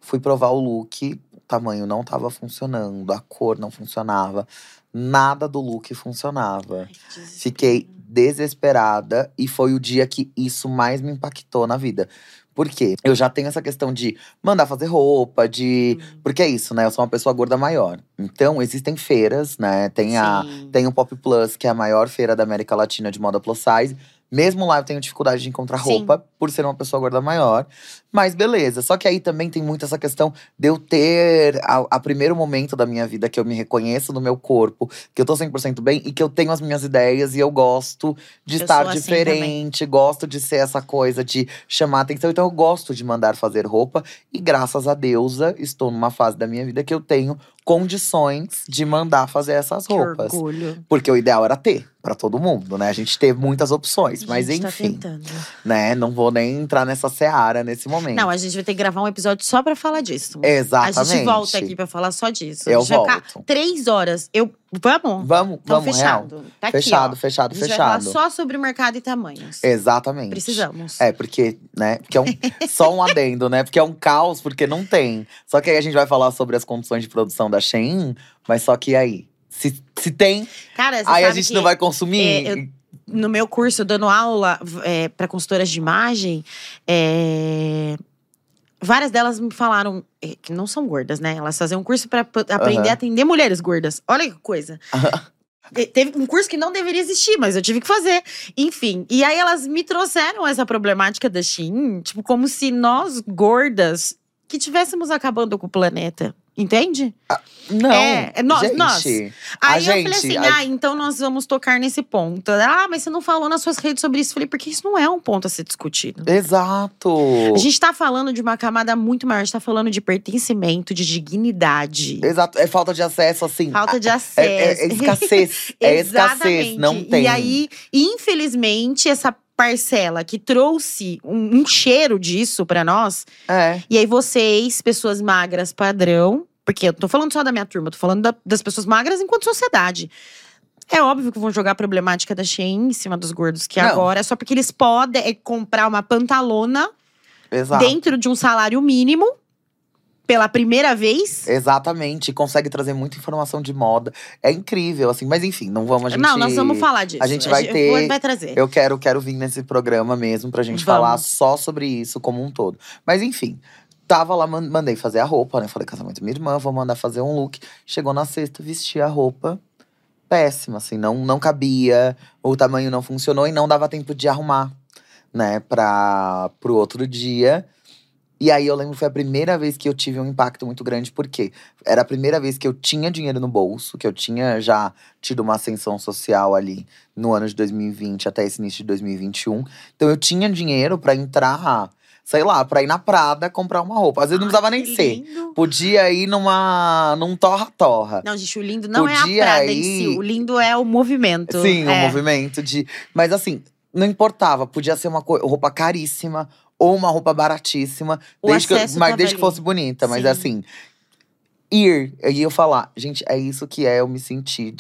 fui provar o look, o tamanho não tava funcionando, a cor não funcionava, nada do look funcionava. Fiquei desesperada e foi o dia que isso mais me impactou na vida. Por quê? Eu já tenho essa questão de mandar fazer roupa, de. Hum. Porque é isso, né? Eu sou uma pessoa gorda maior. Então, existem feiras, né? Tem a, tem o Pop Plus, que é a maior feira da América Latina de moda plus size. Mesmo lá eu tenho dificuldade de encontrar Sim. roupa, por ser uma pessoa gorda maior. Mas beleza. Só que aí também tem muito essa questão de eu ter a, a primeiro momento da minha vida que eu me reconheço no meu corpo, que eu tô 100% bem e que eu tenho as minhas ideias e eu gosto de Eu estar assim diferente, gosto de ser essa coisa de chamar atenção. Então eu gosto de mandar fazer roupa e graças a deusa estou numa fase da minha vida que eu tenho condições de mandar fazer essas Que roupas. orgulho. Porque o ideal era ter pra todo mundo, né? A gente ter muitas opções, A mas tá enfim, tentando. né? Não vou nem entrar nessa seara nesse momento. Não, a gente vai ter que gravar um episódio só pra falar disso. Exatamente. A gente volta aqui pra falar só disso. Eu a gente vai ficar volto. três horas. Eu, vamos? Vamos, Então, vamos, real. fechado. Tá fechado, aqui, fechado, A gente fechado. vai falar só sobre mercado e tamanhos. Exatamente. Precisamos. É, porque, né? Porque é um, só um adendo, né? Porque é um caos, porque não tem. Só que aí a gente vai falar sobre as condições de produção da Shein, mas só que aí, se, se tem, Cara, aí a gente não vai consumir. é, eu- no meu curso, dando aula é, para consultoras de imagem, é, várias delas me falaram é, que não são gordas, né? Elas faziam um curso para aprender Aham. a atender mulheres gordas. Olha que coisa. Te- Teve um curso que não deveria existir, mas eu tive que fazer. Enfim, e aí elas me trouxeram essa problemática da Shein, tipo, como se nós, gordas, que estivéssemos acabando com o planeta. Entende? Não, É, é nós- gente, nós. Aí eu falei gente, assim: a- ah, então nós vamos tocar nesse ponto. Ah, mas você não falou nas suas redes sobre isso. Eu falei, porque isso não é um ponto a ser discutido. Exato. A gente tá falando de uma camada muito maior, a gente tá falando de pertencimento, de dignidade. Exato, é falta de acesso, assim. Falta de É, acesso. é- é escassez. é escassez, não tem. E aí, infelizmente, essa parcela que trouxe um, um cheiro disso pra nós, É. e aí vocês, pessoas magras padrão, porque eu não tô falando só da minha turma, eu tô falando da- das pessoas magras enquanto sociedade. É óbvio que vão jogar a problemática da Shein em cima dos gordos, que Não. agora é só porque eles podem é, comprar uma pantalona Exato. dentro de um salário mínimo pela primeira vez. Exatamente, consegue trazer muita informação de moda. É incrível, assim, mas enfim, não vamos a gente. Não, nós vamos falar disso. a gente vai ter- vai trazer. Eu quero, quero vir nesse programa mesmo pra gente Vamos. falar só sobre isso como um todo. Mas enfim, tava lá, man- mandei fazer a roupa, né? Falei, casamento da minha irmã, vou mandar fazer um look. Chegou na sexta, vesti a roupa. Péssima, assim, não, não cabia, o tamanho não funcionou e não dava tempo de arrumar, né, pra, pro outro dia. E aí eu lembro que foi a primeira vez que eu tive um impacto muito grande, porque era a primeira vez que eu tinha dinheiro no bolso, que eu tinha já tido uma ascensão social ali no ano de 2020 até esse início de 2021. Então eu tinha dinheiro pra entrar, sei lá, pra ir na Prada comprar uma roupa. Às vezes não precisava nem ser. lindo. Podia ir numa num torra-torra. Não, gente, o lindo não é Podia a Prada em ir- si. O lindo é o movimento. Sim, o é. movimento de. Mas assim, não importava. Podia ser uma roupa caríssima ou uma roupa baratíssima. O desde que, mas tava desde que fosse bonita. Mas Sim. assim, ir. E eu falar, gente, é isso que é eu me sentir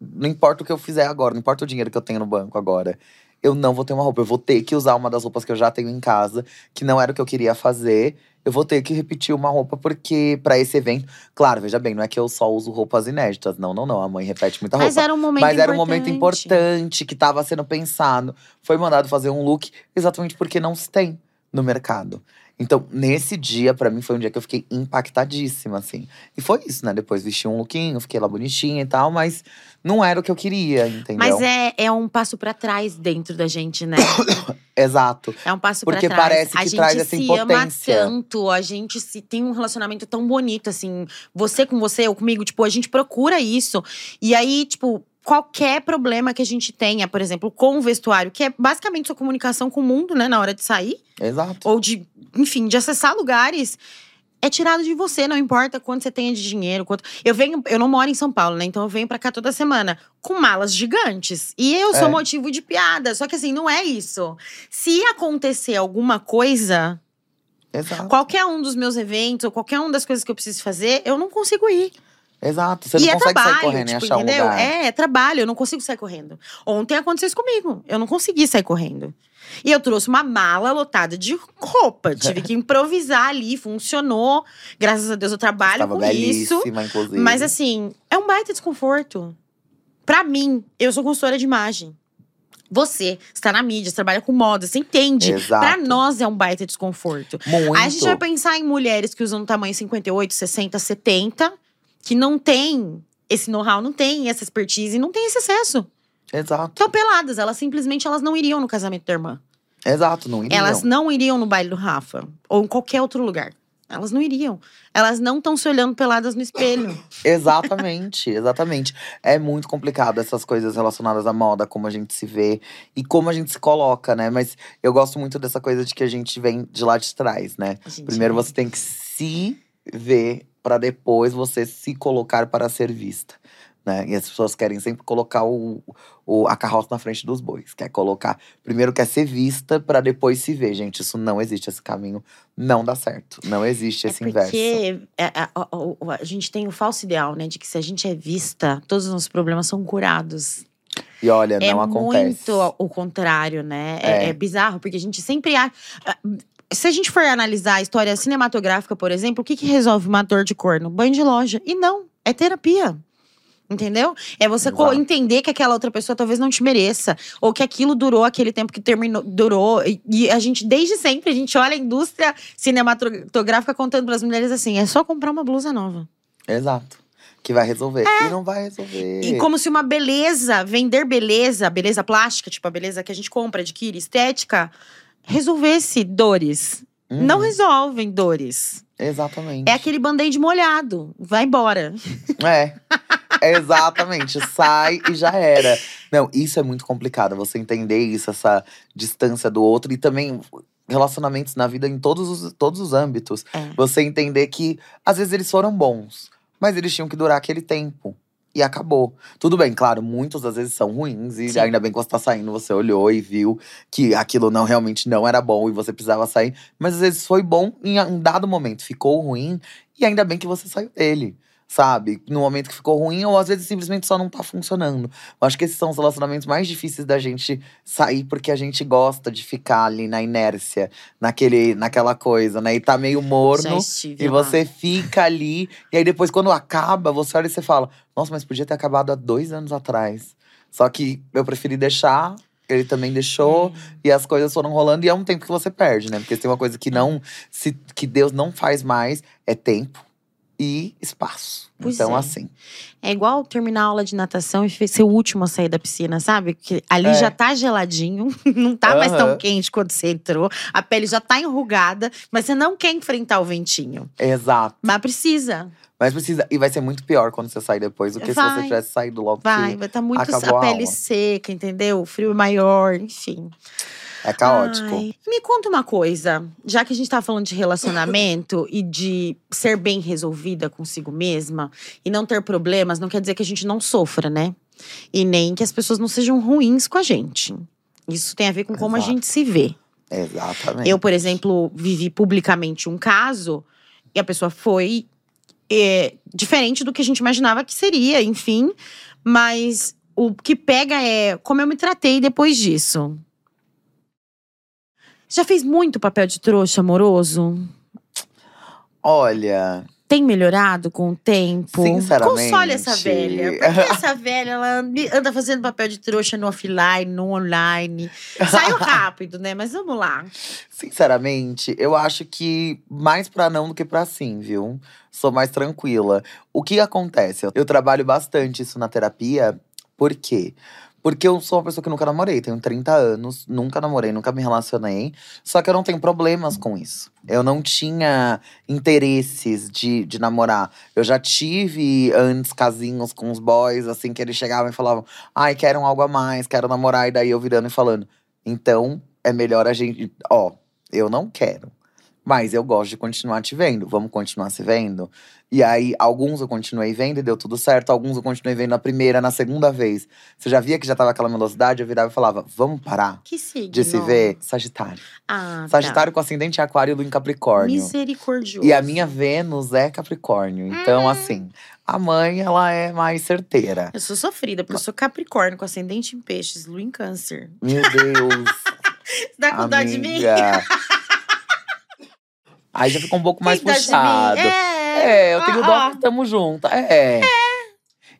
não importa o que eu fizer agora, não importa o dinheiro que eu tenho no banco agora. Eu não vou ter uma roupa. Eu vou ter que usar uma das roupas que eu já tenho em casa, que não era o que eu queria fazer. Eu vou ter que repetir uma roupa, porque para esse evento. Claro, veja bem, não é que eu só uso roupas inéditas. Não, não, não. A mãe repete muita roupa. Mas era um momento Mas era um importante. momento importante que estava sendo pensado. Foi mandado fazer um look exatamente porque não se tem no mercado. Então, nesse dia, pra mim, foi um dia que eu fiquei impactadíssima, assim. E foi isso, né? Depois vesti um lookinho, fiquei lá bonitinha e tal, mas não era o que eu queria, entendeu? Mas é, é um passo pra trás dentro da gente, né? Exato. É um passo Porque pra trás. parece a que gente traz essa se ama impotência. tanto, a gente se tem um relacionamento tão bonito, assim. Você com você, eu comigo, tipo, a gente procura isso. E aí, tipo, qualquer problema que a gente tenha, por exemplo, com o vestuário, que é basicamente sua comunicação com o mundo, né, na hora de sair, Exato. ou de, enfim, de acessar lugares. É tirado de você, não importa quanto você tenha de dinheiro. Quanto... Eu venho, eu não moro em São Paulo, né? Então eu venho pra cá toda semana com malas gigantes. E eu sou É. motivo de piada. Só que assim, não é isso. Se acontecer alguma coisa, Exato. qualquer um dos meus eventos, ou qualquer uma das coisas que eu preciso fazer, eu não consigo ir. Exato. Você e não é consegue trabalho, sair correndo tipo, e achar entendeu? um lugar. É, é trabalho, eu não consigo sair correndo. Ontem aconteceu isso comigo. Eu não consegui sair correndo. E eu trouxe uma mala lotada de roupa. Tive que improvisar ali, funcionou. Graças a Deus eu trabalho com isso. inclusive. Mas assim, é um baita desconforto. Pra mim, eu sou consultora de imagem. Você está na mídia, você trabalha com moda, você entende. Pra nós é um baita desconforto. Muito. Aí a gente vai pensar em mulheres que usam tamanho 58, 60, 70, que não tem esse know-how, não tem essa expertise, não tem esse acesso. Exato. Estão peladas, elas simplesmente elas não iriam no casamento da irmã. Exato, não iriam. Elas não iriam no baile do Rafa ou em qualquer outro lugar. Elas não iriam. Elas não estão se olhando peladas no espelho. Exatamente, exatamente. É muito complicado essas coisas relacionadas à moda, como a gente se vê e como a gente se coloca, né? Mas eu gosto muito dessa coisa de que a gente vem de lá de trás, né? Primeiro você tem que se ver para depois você se colocar para ser vista. Né? E as pessoas querem sempre colocar o, o- a carroça na frente dos bois. Quer colocar. Primeiro quer ser vista para depois se ver. Gente, isso não existe. Esse caminho não dá certo. Não existe esse é inverso. porque é, a, a- a- a gente tem o falso ideal, né? De que se a gente é vista, todos os nossos problemas são curados. E olha, é não acontece. muito o contrário, né? É, É. é bizarro, porque a gente sempre. Se a gente for analisar a história cinematográfica, por exemplo, o que, que resolve uma dor de corno? Banho de loja. E não, é terapia. Entendeu? É você Exato. entender que aquela outra pessoa talvez não te mereça. Ou que aquilo durou aquele tempo que terminou, durou. E, e a gente, desde sempre, a gente olha a indústria cinematográfica contando para as mulheres assim: é só comprar uma blusa nova. Exato. Que vai resolver. E não vai resolver. É. E como se uma beleza, vender beleza, beleza plástica, tipo a beleza que a gente compra, adquire, estética, resolvesse dores. Uhum, Não resolvem dores. Exatamente. É aquele band-aid molhado. Vai embora. É. Exatamente. Sai e já era. Não, isso é muito complicado. Você entender isso, essa distância do outro. E também relacionamentos na vida em todos os, todos os âmbitos. É. Você entender que, às vezes, eles foram bons. Mas eles tinham que durar aquele tempo. E acabou. Tudo bem, claro, muitos às vezes são ruins. E Sim. ainda bem que você tá saindo, você olhou e viu que aquilo não realmente não era bom e você precisava sair. Mas às vezes foi bom em um dado momento, ficou ruim. E ainda bem que você saiu dele. Sabe? No momento que ficou ruim, ou às vezes simplesmente só não tá funcionando. Eu acho que esses são os relacionamentos mais difíceis da gente sair, porque a gente gosta de ficar ali na inércia, naquele, naquela coisa, né? E tá meio morno. E lá. você fica ali, e aí depois, quando acaba, você olha e você fala: Nossa, mas podia ter acabado há dois anos atrás. Só que eu preferi deixar, ele também deixou, e as coisas foram rolando, e é um tempo que você perde, né? Porque tem uma coisa que não. Se, que Deus não faz mais, é tempo e espaço. Pois então, é. assim. É igual terminar a aula de natação e ser o último a sair da piscina, sabe? Porque ali É. já tá geladinho, não tá mais tão quente quando você entrou. A pele já tá enrugada, mas você não quer enfrentar o ventinho. Exato. Mas precisa. Mas precisa. E vai ser muito pior quando você sair depois do que se Vai. você tivesse saído logo. Vai, que vai estar muito acabou a a pele aula. seca, entendeu? O frio maior, enfim. É caótico. Ai, Me conta uma coisa, já que a gente tá falando de relacionamento e de ser bem resolvida consigo mesma e não ter problemas, não quer dizer que a gente não sofra, né? E nem que as pessoas não sejam ruins com a gente. Isso tem a ver com como Exato. a gente se vê. Exatamente. Eu, por exemplo, vivi publicamente um caso e a pessoa foi é, diferente do que a gente imaginava que seria, enfim. Mas o que pega é como eu me tratei depois disso. Já fez muito papel de trouxa amoroso? Olha, Tem melhorado com o tempo? Sinceramente. Console essa velha. Porque essa velha, ela anda fazendo papel de trouxa no offline, no online. Saiu rápido, né? Mas vamos lá. sinceramente, eu acho que mais pra não do que pra sim, viu? Sou mais tranquila. O que acontece? Eu trabalho bastante isso na terapia. Por quê? Porque eu sou uma pessoa que nunca namorei, tenho 30 anos, nunca namorei, nunca me relacionei. Só que eu não tenho problemas com isso. Eu não tinha interesses de, de namorar. Eu já tive antes casinhos com os boys, assim, que eles chegavam e falavam: ai, quero algo a mais, quero namorar. E daí eu virando e falando: então é melhor a gente. Ó, eu não quero. Mas eu gosto de continuar te vendo. Vamos continuar se vendo? E aí, alguns eu continuei vendo e deu tudo certo. Alguns eu continuei vendo na primeira, na segunda vez. Você já via que já tava aquela velocidade, eu virava e falava: vamos parar Que signo? de se ver? Sagitário. Ah, Sagitário com ascendente em aquário e lua em tá. Capricórnio. Misericordioso. E a minha Vênus é Capricórnio. Então, Hum. assim, a mãe, ela é mais certeira. Eu sou sofrida, porque eu sou Capricórnio, com ascendente em peixes, lua em câncer. Meu Deus. Você dá com dó de mim? Aí já ficou um pouco mais de mim? puxado. É, É, eu tenho ó, dó, ó. mas tamo junto. É.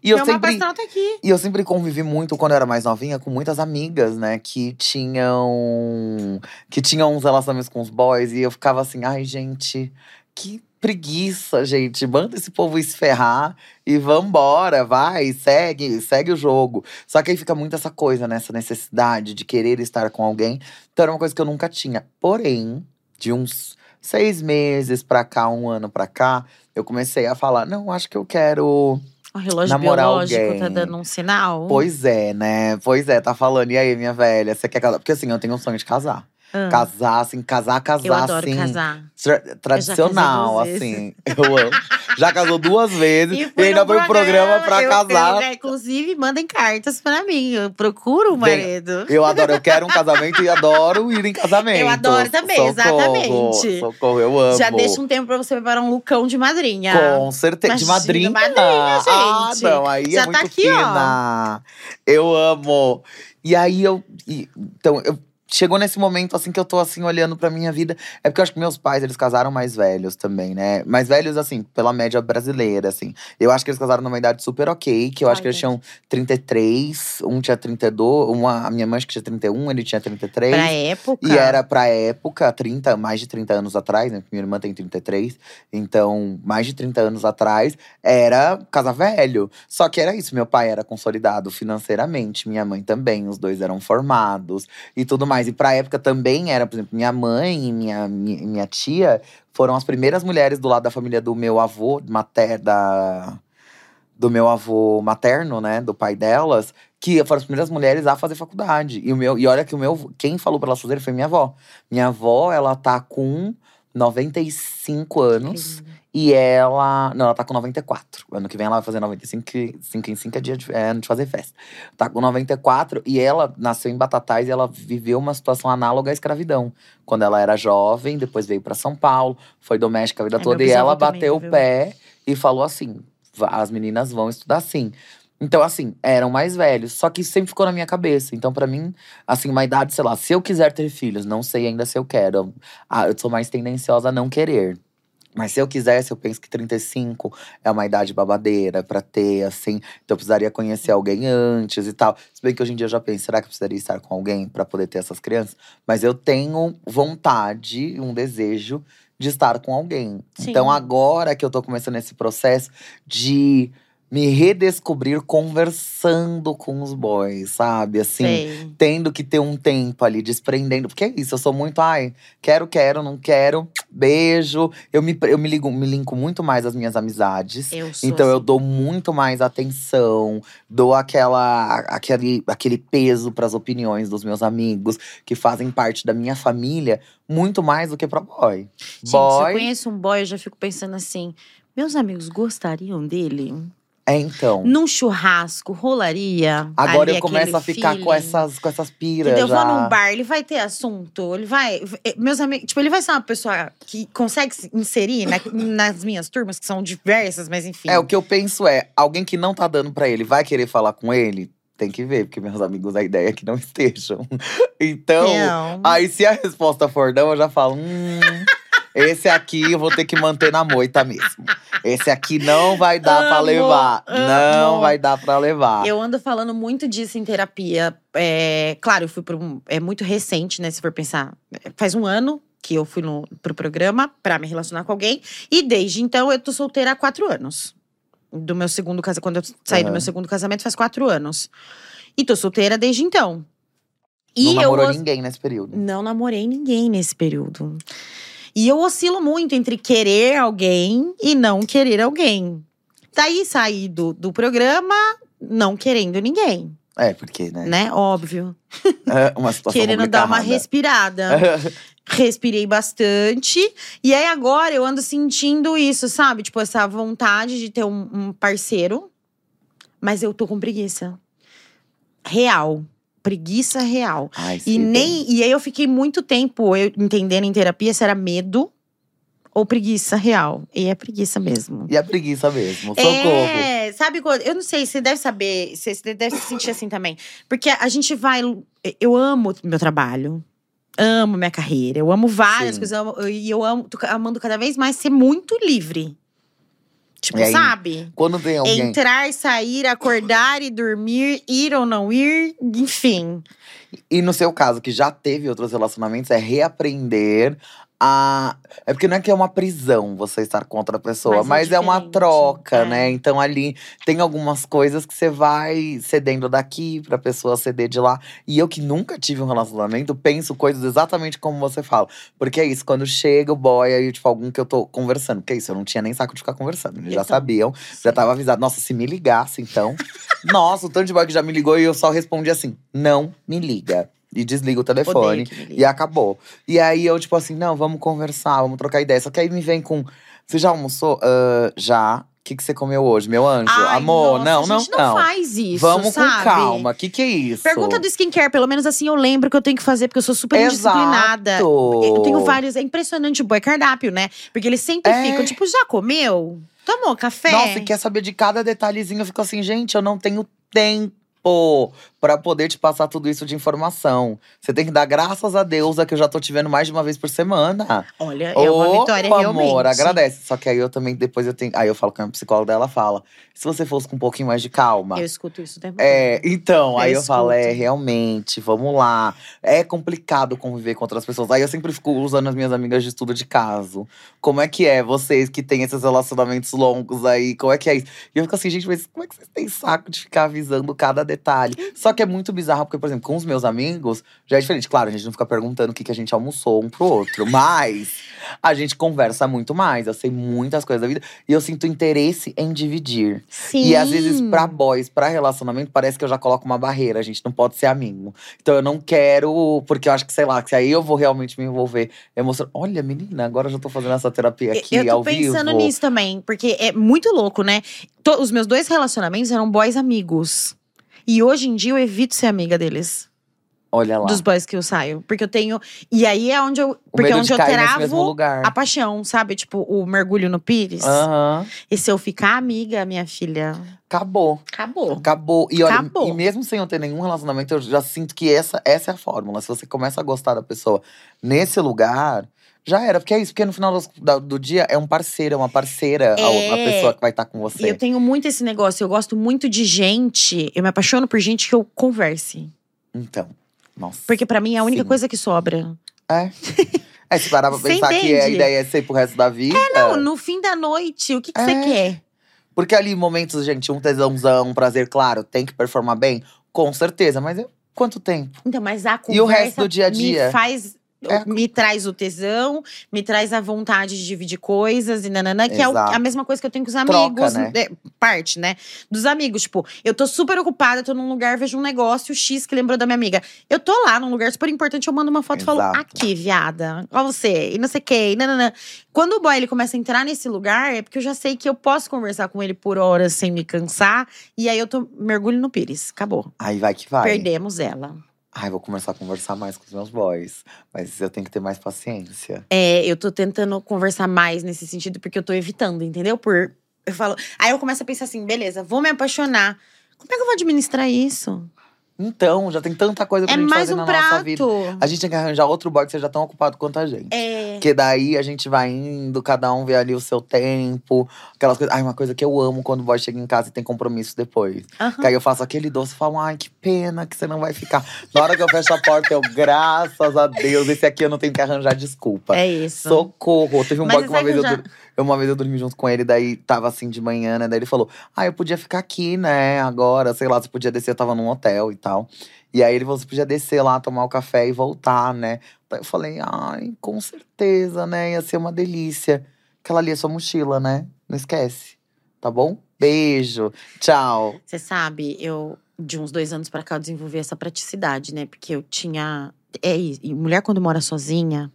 E eu Meu mapa sempre. astral tá aqui. E eu sempre convivi muito, quando eu era mais novinha, com muitas amigas, né? Que tinham. Que tinham uns relacionamentos com os boys. E eu ficava assim, ai, gente, que preguiça, gente. Manda esse povo esferrar e vambora, vai, segue, segue o jogo. Só que aí fica muito essa coisa, né? Essa necessidade de querer estar com alguém. Então era uma coisa que eu nunca tinha. Porém, de uns seis meses pra cá, um ano pra cá, eu comecei a falar: não, acho que eu quero. O relógio Namorar biológico tá alguém. dando um sinal. Pois é, né? Pois é, tá falando. E aí, minha velha, você quer casar? Porque assim, eu tenho um sonho de casar. Ah, Casar, assim, casar, casar, eu adoro assim. casar. tra- tradicional, duas assim. Eu amo. Já casou duas vezes e, fui ainda foi um programa pra eu- casar. eu, né, inclusive, mandem cartas pra mim. Eu procuro um Bem, marido. Eu adoro, eu quero um casamento e adoro ir em casamento. Eu adoro também, Socorro, exatamente. Socorro, eu amo. Já deixa um tempo pra você preparar um lucão de madrinha. Com certeza. De Imagina, madrinha. madrinha, Ah, gente. não, aí Já é tá muito aqui, ó. fina. Eu amo. E aí eu. e- então, eu. Chegou nesse momento, assim, que eu tô, assim, olhando pra minha vida. É porque eu acho que meus pais, eles casaram mais velhos também, né? Mais velhos, assim, pela média brasileira, assim. Eu acho que eles casaram numa idade super ok. Que eu acho Ai, que eles tinham 33, um tinha 32. Uma, a minha mãe acho que tinha 31, ele tinha 33. Pra época. E era pra época, 30, mais de 30 anos atrás, né? Minha irmã tem 33. Então, mais de 30 anos atrás, era casa velho. Só que era isso, meu pai era consolidado financeiramente, minha mãe também, os dois eram formados e tudo mais. E pra época também era, por exemplo, minha mãe e minha, minha, minha tia foram as primeiras mulheres do lado da família do meu avô, mater, da, do meu avô materno, né? Do pai delas, que foram as primeiras mulheres a fazer faculdade. E, o meu, e olha que o meu. Quem falou pra elas fazerem foi minha avó. Minha avó, ela tá com 95 anos. E ela. Não, ela tá com 94. Ano que vem ela vai fazer 95, que 5 em 5 é dia de, é ano de fazer festa. Tá com 94 e ela nasceu em Batatais e ela viveu uma situação análoga à escravidão. Quando ela era jovem, depois veio pra São Paulo, foi doméstica a vida É, toda e ela bateu o pé e falou assim: "Va- as meninas vão estudar sim. Então, assim, eram mais velhos. Só que isso sempre ficou na minha cabeça. Então, pra mim, assim, uma idade, sei lá, se eu quiser ter filhos, não sei ainda se eu quero. Ah, eu sou mais tendenciosa a não querer. Mas se eu quisesse, eu penso que 35 é uma idade babadeira pra ter, assim. Então eu precisaria conhecer alguém antes e tal. Se bem que hoje em dia eu já penso, será que eu precisaria estar com alguém pra poder ter essas crianças? Mas eu tenho vontade, um desejo de estar com alguém. Sim. Então agora que eu tô começando esse processo de me redescobrir conversando com os boys, sabe? Assim, Sei. tendo que ter um tempo ali, desprendendo. Porque é isso, eu sou muito, ai, quero, quero, não quero, beijo. Eu me, eu me, ligo, me linko muito mais às minhas amizades. Eu sou Então eu assim. dou muito mais atenção, dou aquela, aquele, aquele peso para as opiniões dos meus amigos que fazem parte da minha família, muito mais do que pra boy. Gente, se eu boy, conheço um boy, eu já fico pensando assim: meus amigos gostariam dele? É, então. Num churrasco, rolaria. Agora eu começo a ficar com feeling. essas, com essas piras Entendeu? já. Vou num bar, ele vai ter assunto, ele vai. eh, Meus amigos. Tipo, ele vai ser uma pessoa que consegue se inserir na- nas minhas turmas, que são diversas, mas enfim. É, o que eu penso é, alguém que não tá dando pra ele, vai querer falar com ele? Tem que ver, porque meus amigos, a ideia é que não estejam. Então, Não. aí se a resposta for não, eu já falo, hum… Esse aqui eu vou ter que manter na moita mesmo. Esse aqui não vai dar pra Amo, levar. Não amo. vai dar pra levar. Eu ando falando muito disso em terapia. É, claro, eu fui para um. É muito recente, né? Se for pensar. Faz um ano que eu fui no, pro programa pra me relacionar com alguém. E desde então eu tô solteira há quatro anos. Do meu segundo casamento. Quando eu saí do Aham. meu segundo casamento, faz quatro anos. E tô solteira desde então. E não eu namorou os- ninguém nesse período. não namorei ninguém nesse período. E eu oscilo muito entre querer alguém e não querer alguém. Daí saí do, do programa não querendo ninguém, É, porque, né? né? Óbvio. É uma situação Querendo dar uma respirada. Respirei bastante. E aí agora eu ando sentindo isso, sabe? Tipo, essa vontade de ter um, um parceiro. Mas eu tô com preguiça. Real. Preguiça real. Ai, E sei bem. nem e aí eu fiquei muito tempo eu entendendo em terapia se era medo ou preguiça real. E é preguiça mesmo. E a preguiça mesmo, socorro. É, sabe quando. Eu não sei, você deve saber, você você deve se sentir assim também. Porque a gente vai. Eu amo meu trabalho. Amo minha carreira. Eu amo várias Sim. coisas. eu amo- E eu amo, tô amando cada vez mais ser muito livre. Tipo, E aí, sabe? Quando tem alguém. Entrar, sair, acordar e dormir, ir ou não ir, enfim. E no seu caso, que já teve outros relacionamentos, é reaprender a. É porque não é que é uma prisão você estar com outra pessoa, Mas mas, é é, uma troca, é. né? Então ali tem algumas coisas que você vai cedendo daqui pra pessoa ceder de lá. E eu que nunca tive um relacionamento, penso coisas exatamente como você fala. Porque é isso, quando chega o boy, aí, tipo, algum que eu tô conversando. Porque é isso, eu não tinha nem saco de ficar conversando. Eles já Então, sabiam, já tava avisado. Nossa, se me ligasse, então. Nossa, o tanto de boy que já me ligou e eu só respondi assim: não me liga. E desliga o telefone. Odeio. E acabou. E aí eu, tipo assim, não, vamos conversar, vamos trocar ideia. Só que aí me vem com. Você já almoçou? "Ah, já. O que, que você comeu hoje, meu anjo? Ai, Amor, nossa, não, não, gente não. não. faz isso, Vamos sabe? com calma. O que, que é isso? Pergunta do skincare, pelo menos assim eu lembro que eu tenho que fazer, porque eu sou super indisciplinada. Exato. Eu tenho vários. É impressionante o boy cardápio, né? Porque eles sempre É. ficam, tipo, já comeu? Tomou café? Nossa, e quer saber de cada detalhezinho. Eu fico assim, gente, eu não tenho tempo pra poder te passar tudo isso de informação. Você tem que dar graças a Deus a que eu já tô te vendo mais de uma vez por semana. Olha, é uma Opa, vitória realmente. amor, agradece. Só que aí eu também, depois eu tenho. Aí eu falo com a psicóloga dela, fala: se você fosse com um pouquinho mais de calma. Eu escuto isso o tempo É, então, Eu aí eu falo, é, escuto. realmente, vamos lá. É complicado conviver com outras pessoas. Aí eu sempre fico usando as minhas amigas de estudo de caso. Como é que é vocês que têm esses relacionamentos longos aí? Como é que é isso? E eu fico assim, gente, mas como é que vocês têm saco de ficar avisando cada detalhe? Só que é muito bizarro, porque, por exemplo, com os meus amigos, já é diferente. Claro, a gente não fica perguntando o que, que a gente almoçou um pro outro, mas a gente conversa muito mais. Eu sei muitas coisas da vida e eu sinto interesse em dividir. Sim. E às vezes, pra boys, pra relacionamento, parece que eu já coloco uma barreira. A gente não pode ser amigo. Então eu não quero, porque eu acho que, sei lá, que aí eu vou realmente me envolver emocionalmente. Olha, menina, agora eu já tô fazendo essa terapia aqui eu tô ao pensando vivo. nisso também, porque é muito louco, né? Os meus dois relacionamentos eram boys amigos. E hoje em dia eu evito ser amiga deles. Olha lá. Dos boys que eu saio. Porque eu tenho. E aí é onde eu. o Porque é medo onde de eu travo lugar. a paixão, sabe? Tipo, o mergulho no pires. Aham. E se eu ficar amiga, minha filha, Acabou. acabou. Acabou. E olha, Acabou. e mesmo sem eu ter nenhum relacionamento, eu já sinto que essa, essa é a fórmula. Se você começa a gostar da pessoa nesse lugar, já era. Porque é isso, porque no final da- do, dia é um parceiro, é uma parceira a- a, É. pessoa que vai estar com E você. eu tenho muito esse negócio. Eu gosto muito de gente. Eu me apaixono por gente que eu converse. Então, nossa. Porque pra mim é a única Sim. coisa que sobra. É. É, se parar pra pensar que a ideia é ser pro resto da vida. Não, no fim da noite, o que, que você É. quer? Porque ali, momentos, gente, um tesãozão, um prazer, claro, tem que performar bem, com certeza. Mas é- quanto tempo? Então, mas a conversa E o resto do dia a dia? me faz É. me traz o tesão, me traz a vontade de dividir coisas e nananã, que é Exato. a mesma coisa que eu tenho com os Troca, amigos. né? é, parte, né? Dos amigos. Tipo, eu tô super ocupada, tô num lugar, vejo um negócio X que lembrou da minha amiga. Eu tô lá num lugar super importante, eu mando uma foto e falo, Exato. aqui, viada, ó você, e não sei o que, e. Quando o boy ele começa a entrar nesse lugar, é porque eu já sei que eu posso conversar com ele por horas sem me cansar. E aí eu tô mergulho no pires. Acabou. Aí vai que vai. Perdemos ela. Ai, vou começar a conversar mais com os meus boys. Mas eu tenho que ter mais paciência. É, eu tô tentando conversar mais nesse sentido, porque eu tô evitando, entendeu? Por. Eu falo. Aí eu começo a pensar assim, beleza, vou me apaixonar. Como é que eu vou administrar isso? Então, já tem tanta coisa pra é gente fazer um na nossa vida. prato. A gente tem que arranjar outro boy que seja tão ocupado quanto a gente. É. Porque daí a gente vai indo, cada um vê ali o seu tempo, aquelas coisas. Ai, uma coisa que eu amo quando o boy chega em casa e tem compromisso depois. aham. Que aí eu faço aquele doce e falo, ai, que pena que você não vai ficar. Na hora que eu fecho a porta, eu, graças a Deus, esse aqui eu não tenho que arranjar desculpa. É isso. Socorro. Teve um Mas boy que uma vez eu, eu uma vez eu dormi junto com ele, daí tava assim de manhã, né? Daí ele falou: Ah, eu podia ficar aqui, né? Agora, sei lá, você podia descer, eu tava num hotel e tal. E aí ele falou: você podia descer lá, tomar o café e voltar, né? Daí eu falei, ai, com certeza, né? Ia ser uma delícia. Aquela ali é sua mochila, né? Não esquece. Tá bom? Beijo. Tchau. Você sabe, eu, de uns dois anos pra cá, eu desenvolvi essa praticidade, né? Porque eu tinha. É mulher, quando mora sozinha.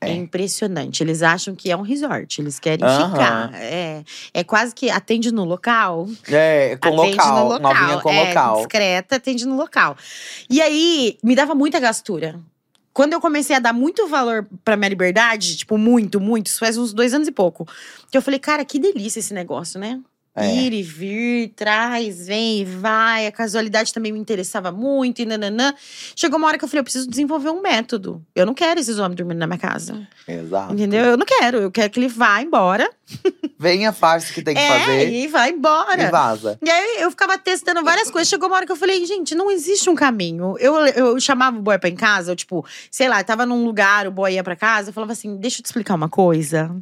É. É. impressionante. Eles acham que é um resort, eles querem ficar. É, é quase que atende no local. É, com atende local. no local. Novinha com é, local. Discreta, atende no local. E aí, me dava muita gastura. Quando eu comecei a dar muito valor pra minha liberdade, tipo, muito, muito, isso faz uns dois anos e pouco. Que eu falei, cara, que delícia esse negócio, né? É. Ir e vir, traz, vem e vai. A casualidade também me interessava muito e nananã. Chegou uma hora que eu falei, eu preciso desenvolver um método. Eu não quero esses homens dormindo na minha casa. Exato. Entendeu? Eu não quero. Eu quero que ele vá embora. Venha, faz o que tem que é, fazer e vai embora. e vaza. E aí eu ficava testando várias coisas. Chegou uma hora que eu falei, gente, não existe um caminho. Eu, eu chamava o boy pra em casa, eu, tipo, sei lá, tava num lugar, o boy ia pra casa, eu falava assim: deixa eu te explicar uma coisa.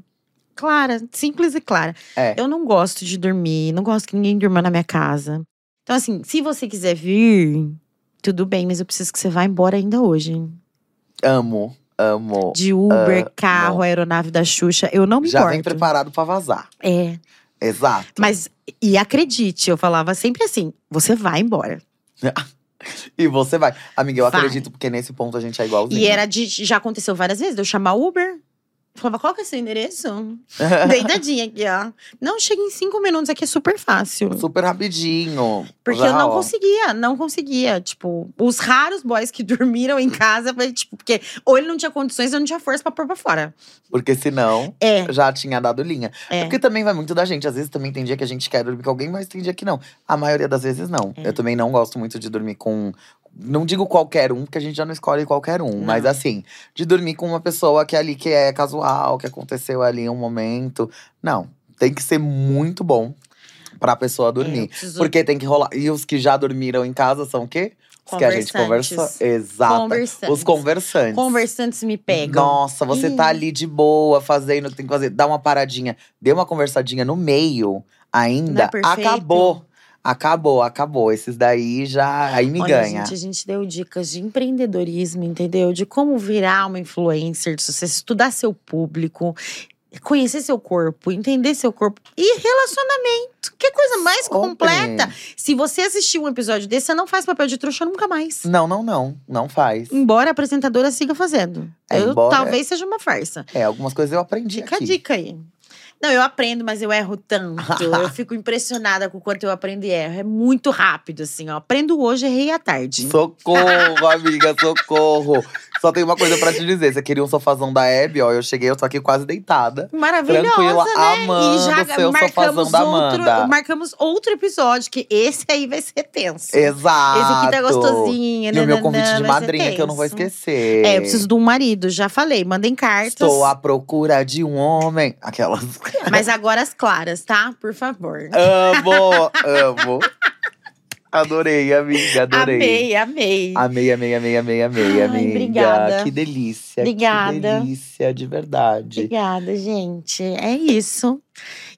Clara, simples e clara. É. Eu não gosto de dormir, não gosto que ninguém durma na minha casa. Então, assim, se você quiser vir, tudo bem, mas eu preciso que você vá embora ainda hoje. Amo, amo. De Uber, carro, aeronave da Xuxa, eu não me Já importo. vem preparado pra vazar. É. Exato. Mas, e acredite, eu falava sempre assim: você vai embora. E você vai. Amiga, eu Vai. acredito, porque nesse ponto a gente é igualzinho. E era de. Já aconteceu várias vezes, de eu chamar Uber. Eu falava, qual que é seu endereço? Deitadinha aqui, ó. Não, chega em cinco minutos, aqui é super fácil. Super rapidinho. Porque Já, eu não ó. conseguia, não conseguia. Tipo, os raros boys que dormiram em casa, foi tipo, porque ou ele não tinha condições, ou não tinha força pra pôr pra fora. Porque senão, É, já tinha dado linha. é. Porque também vai muito da gente. Às vezes também tem dia que a gente quer dormir com alguém, mas tem dia que não. A maioria das vezes não. É. Eu também não gosto muito de dormir com. Não digo qualquer um, porque a gente já não escolhe qualquer um. Não. Mas assim, de dormir com uma pessoa que é ali que é casual, que aconteceu ali um momento. Não. Tem que ser muito bom pra pessoa É, dormir. preciso- Porque tem que rolar. E os que já dormiram em casa são o quê? Os que a gente. Conversantes. Exato. Conversantes. Os conversantes. Conversantes me pegam. Nossa, você Ih. tá ali de boa, fazendo o que tem que fazer. Dá uma paradinha, dê uma conversadinha no meio Não ainda. é acabou. Acabou, acabou. Esses daí já. Aí me Olha, ganha. gente, a gente deu dicas de empreendedorismo, entendeu? De como virar uma influencer de sucesso, estudar seu público, conhecer seu corpo, entender seu corpo e relacionamento. Que coisa mais Sobre. completa. Se você assistir um episódio desse, você não faz papel de trouxa nunca mais. Não, não, não. Não faz. Embora a apresentadora siga fazendo. É, Eu- embora- talvez seja uma farsa. É, algumas coisas eu aprendi Fica aqui. a dica aí. Não, eu aprendo, mas eu erro tanto. eu fico impressionada com o quanto eu aprendo e erro. É muito rápido, assim, ó. Aprendo hoje, errei à tarde. Socorro, amiga, socorro. Só tem uma coisa pra te dizer. Você queria um sofazão da Hebe, ó. Eu cheguei, eu tô aqui quase deitada. Maravilhosa, Tranquila, né? amando e já seu marcamos sofazão da outro, marcamos outro episódio, que esse aí vai ser tenso. Exato. Esse aqui tá gostosinho, E o meu convite de madrinha que eu não vou esquecer. É, eu preciso de um marido, já falei. Mandem cartas. Estou à procura de um homem. Aquelas. Mas agora as claras, tá? Por favor. amo, amo. Adorei, amiga, adorei. Amei, amei. Amei, amei, amei, amei, amei, Ai, amiga. obrigada. Que delícia. Obrigada. Que delícia, de verdade. Obrigada, gente. É isso.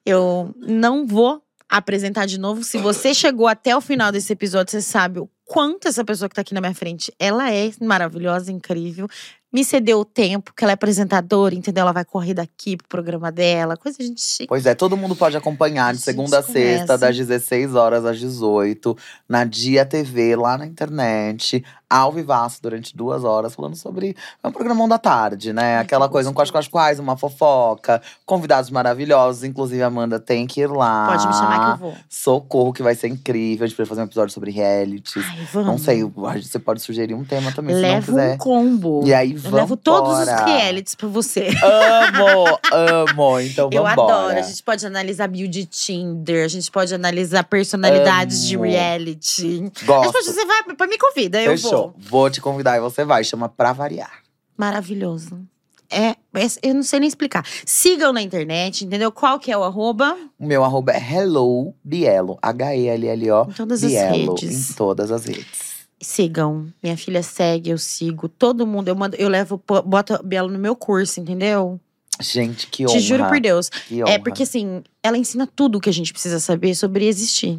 Eu não vou apresentar de novo. Se você chegou até o final desse episódio, você sabe o quanto essa pessoa que tá aqui na minha frente, ela é maravilhosa, incrível. Me cedeu o tempo, que ela é apresentadora, entendeu? Ela vai correr daqui pro programa dela, coisa de gente chique. Pois é, todo mundo pode acompanhar de segunda a sexta, das 16 horas às 18, na Dia TV, lá na internet, ao vivaço, durante duas horas, falando sobre. É um programão da tarde, né? Aquela que coisa, um quais gostoso. quais quais, uma fofoca, convidados maravilhosos. Inclusive, a Amanda tem que ir lá. Pode me chamar que eu vou. Socorro, que vai ser incrível. A gente vai fazer um episódio sobre realities. Ai, vamos. Não sei, você pode sugerir um tema também, se Levo não quiser. um combo. E aí, Eu vamos levo todos os realities pra você. Amo, amo. Então Eu vambora. adoro. A gente pode analisar de Tinder, a gente pode analisar personalidades de Amo. reality. A gente Gosto. pode, você vai, pra me convida, eu Fechou. vou. Vou te convidar e você vai. Chama Pra Variar. Maravilhoso. É, esse- eu não sei nem explicar. Sigam na internet, entendeu? Qual que é o arroba? O meu arroba é Hello Bielo. H-E-L-L-O. Em todas as redes. Em todas as redes. Sigam. Minha filha segue, eu sigo. Todo mundo, eu mando, eu levo, boto a Bielo no meu curso, entendeu? Gente, que honra. Te juro por Deus. Que honra. É porque assim, ela ensina tudo o que a gente precisa saber sobre existir.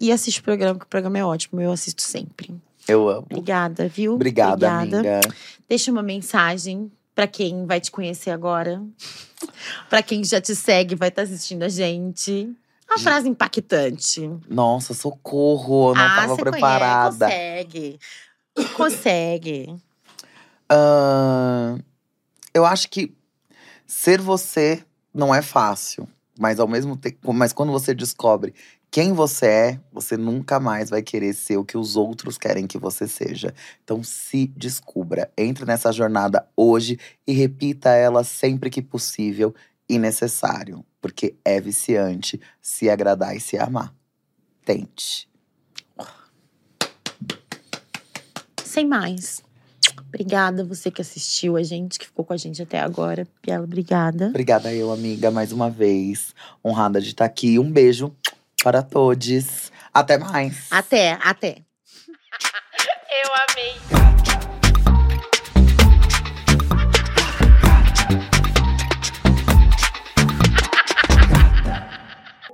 E assiste o programa, que o programa é ótimo. Eu assisto sempre. Eu amo. Obrigada, viu? Obrigada, Obrigada. amiga. Deixa uma mensagem pra quem vai te conhecer agora. Pra quem já te segue, vai estar assistindo a gente. Uma frase impactante. Nossa, socorro. Eu não ah, tava preparada. Conhece, consegue. Consegue. Ahn, eu acho que ser você não é fácil. Mas ao mesmo tempo, mas quando você descobre quem você é, você nunca mais vai querer ser o que os outros querem que você seja. Então se descubra, entre nessa jornada hoje e repita ela sempre que possível e necessário, porque é viciante se agradar e se amar. Tente. Sem mais. Obrigada você que assistiu a gente, que ficou com a gente até agora. Piela, obrigada. Obrigada eu, amiga, mais uma vez. Honrada de estar aqui. Um beijo para todos. Até mais. Até, até. Eu amei.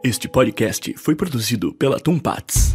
Este podcast foi produzido pela Tumpats.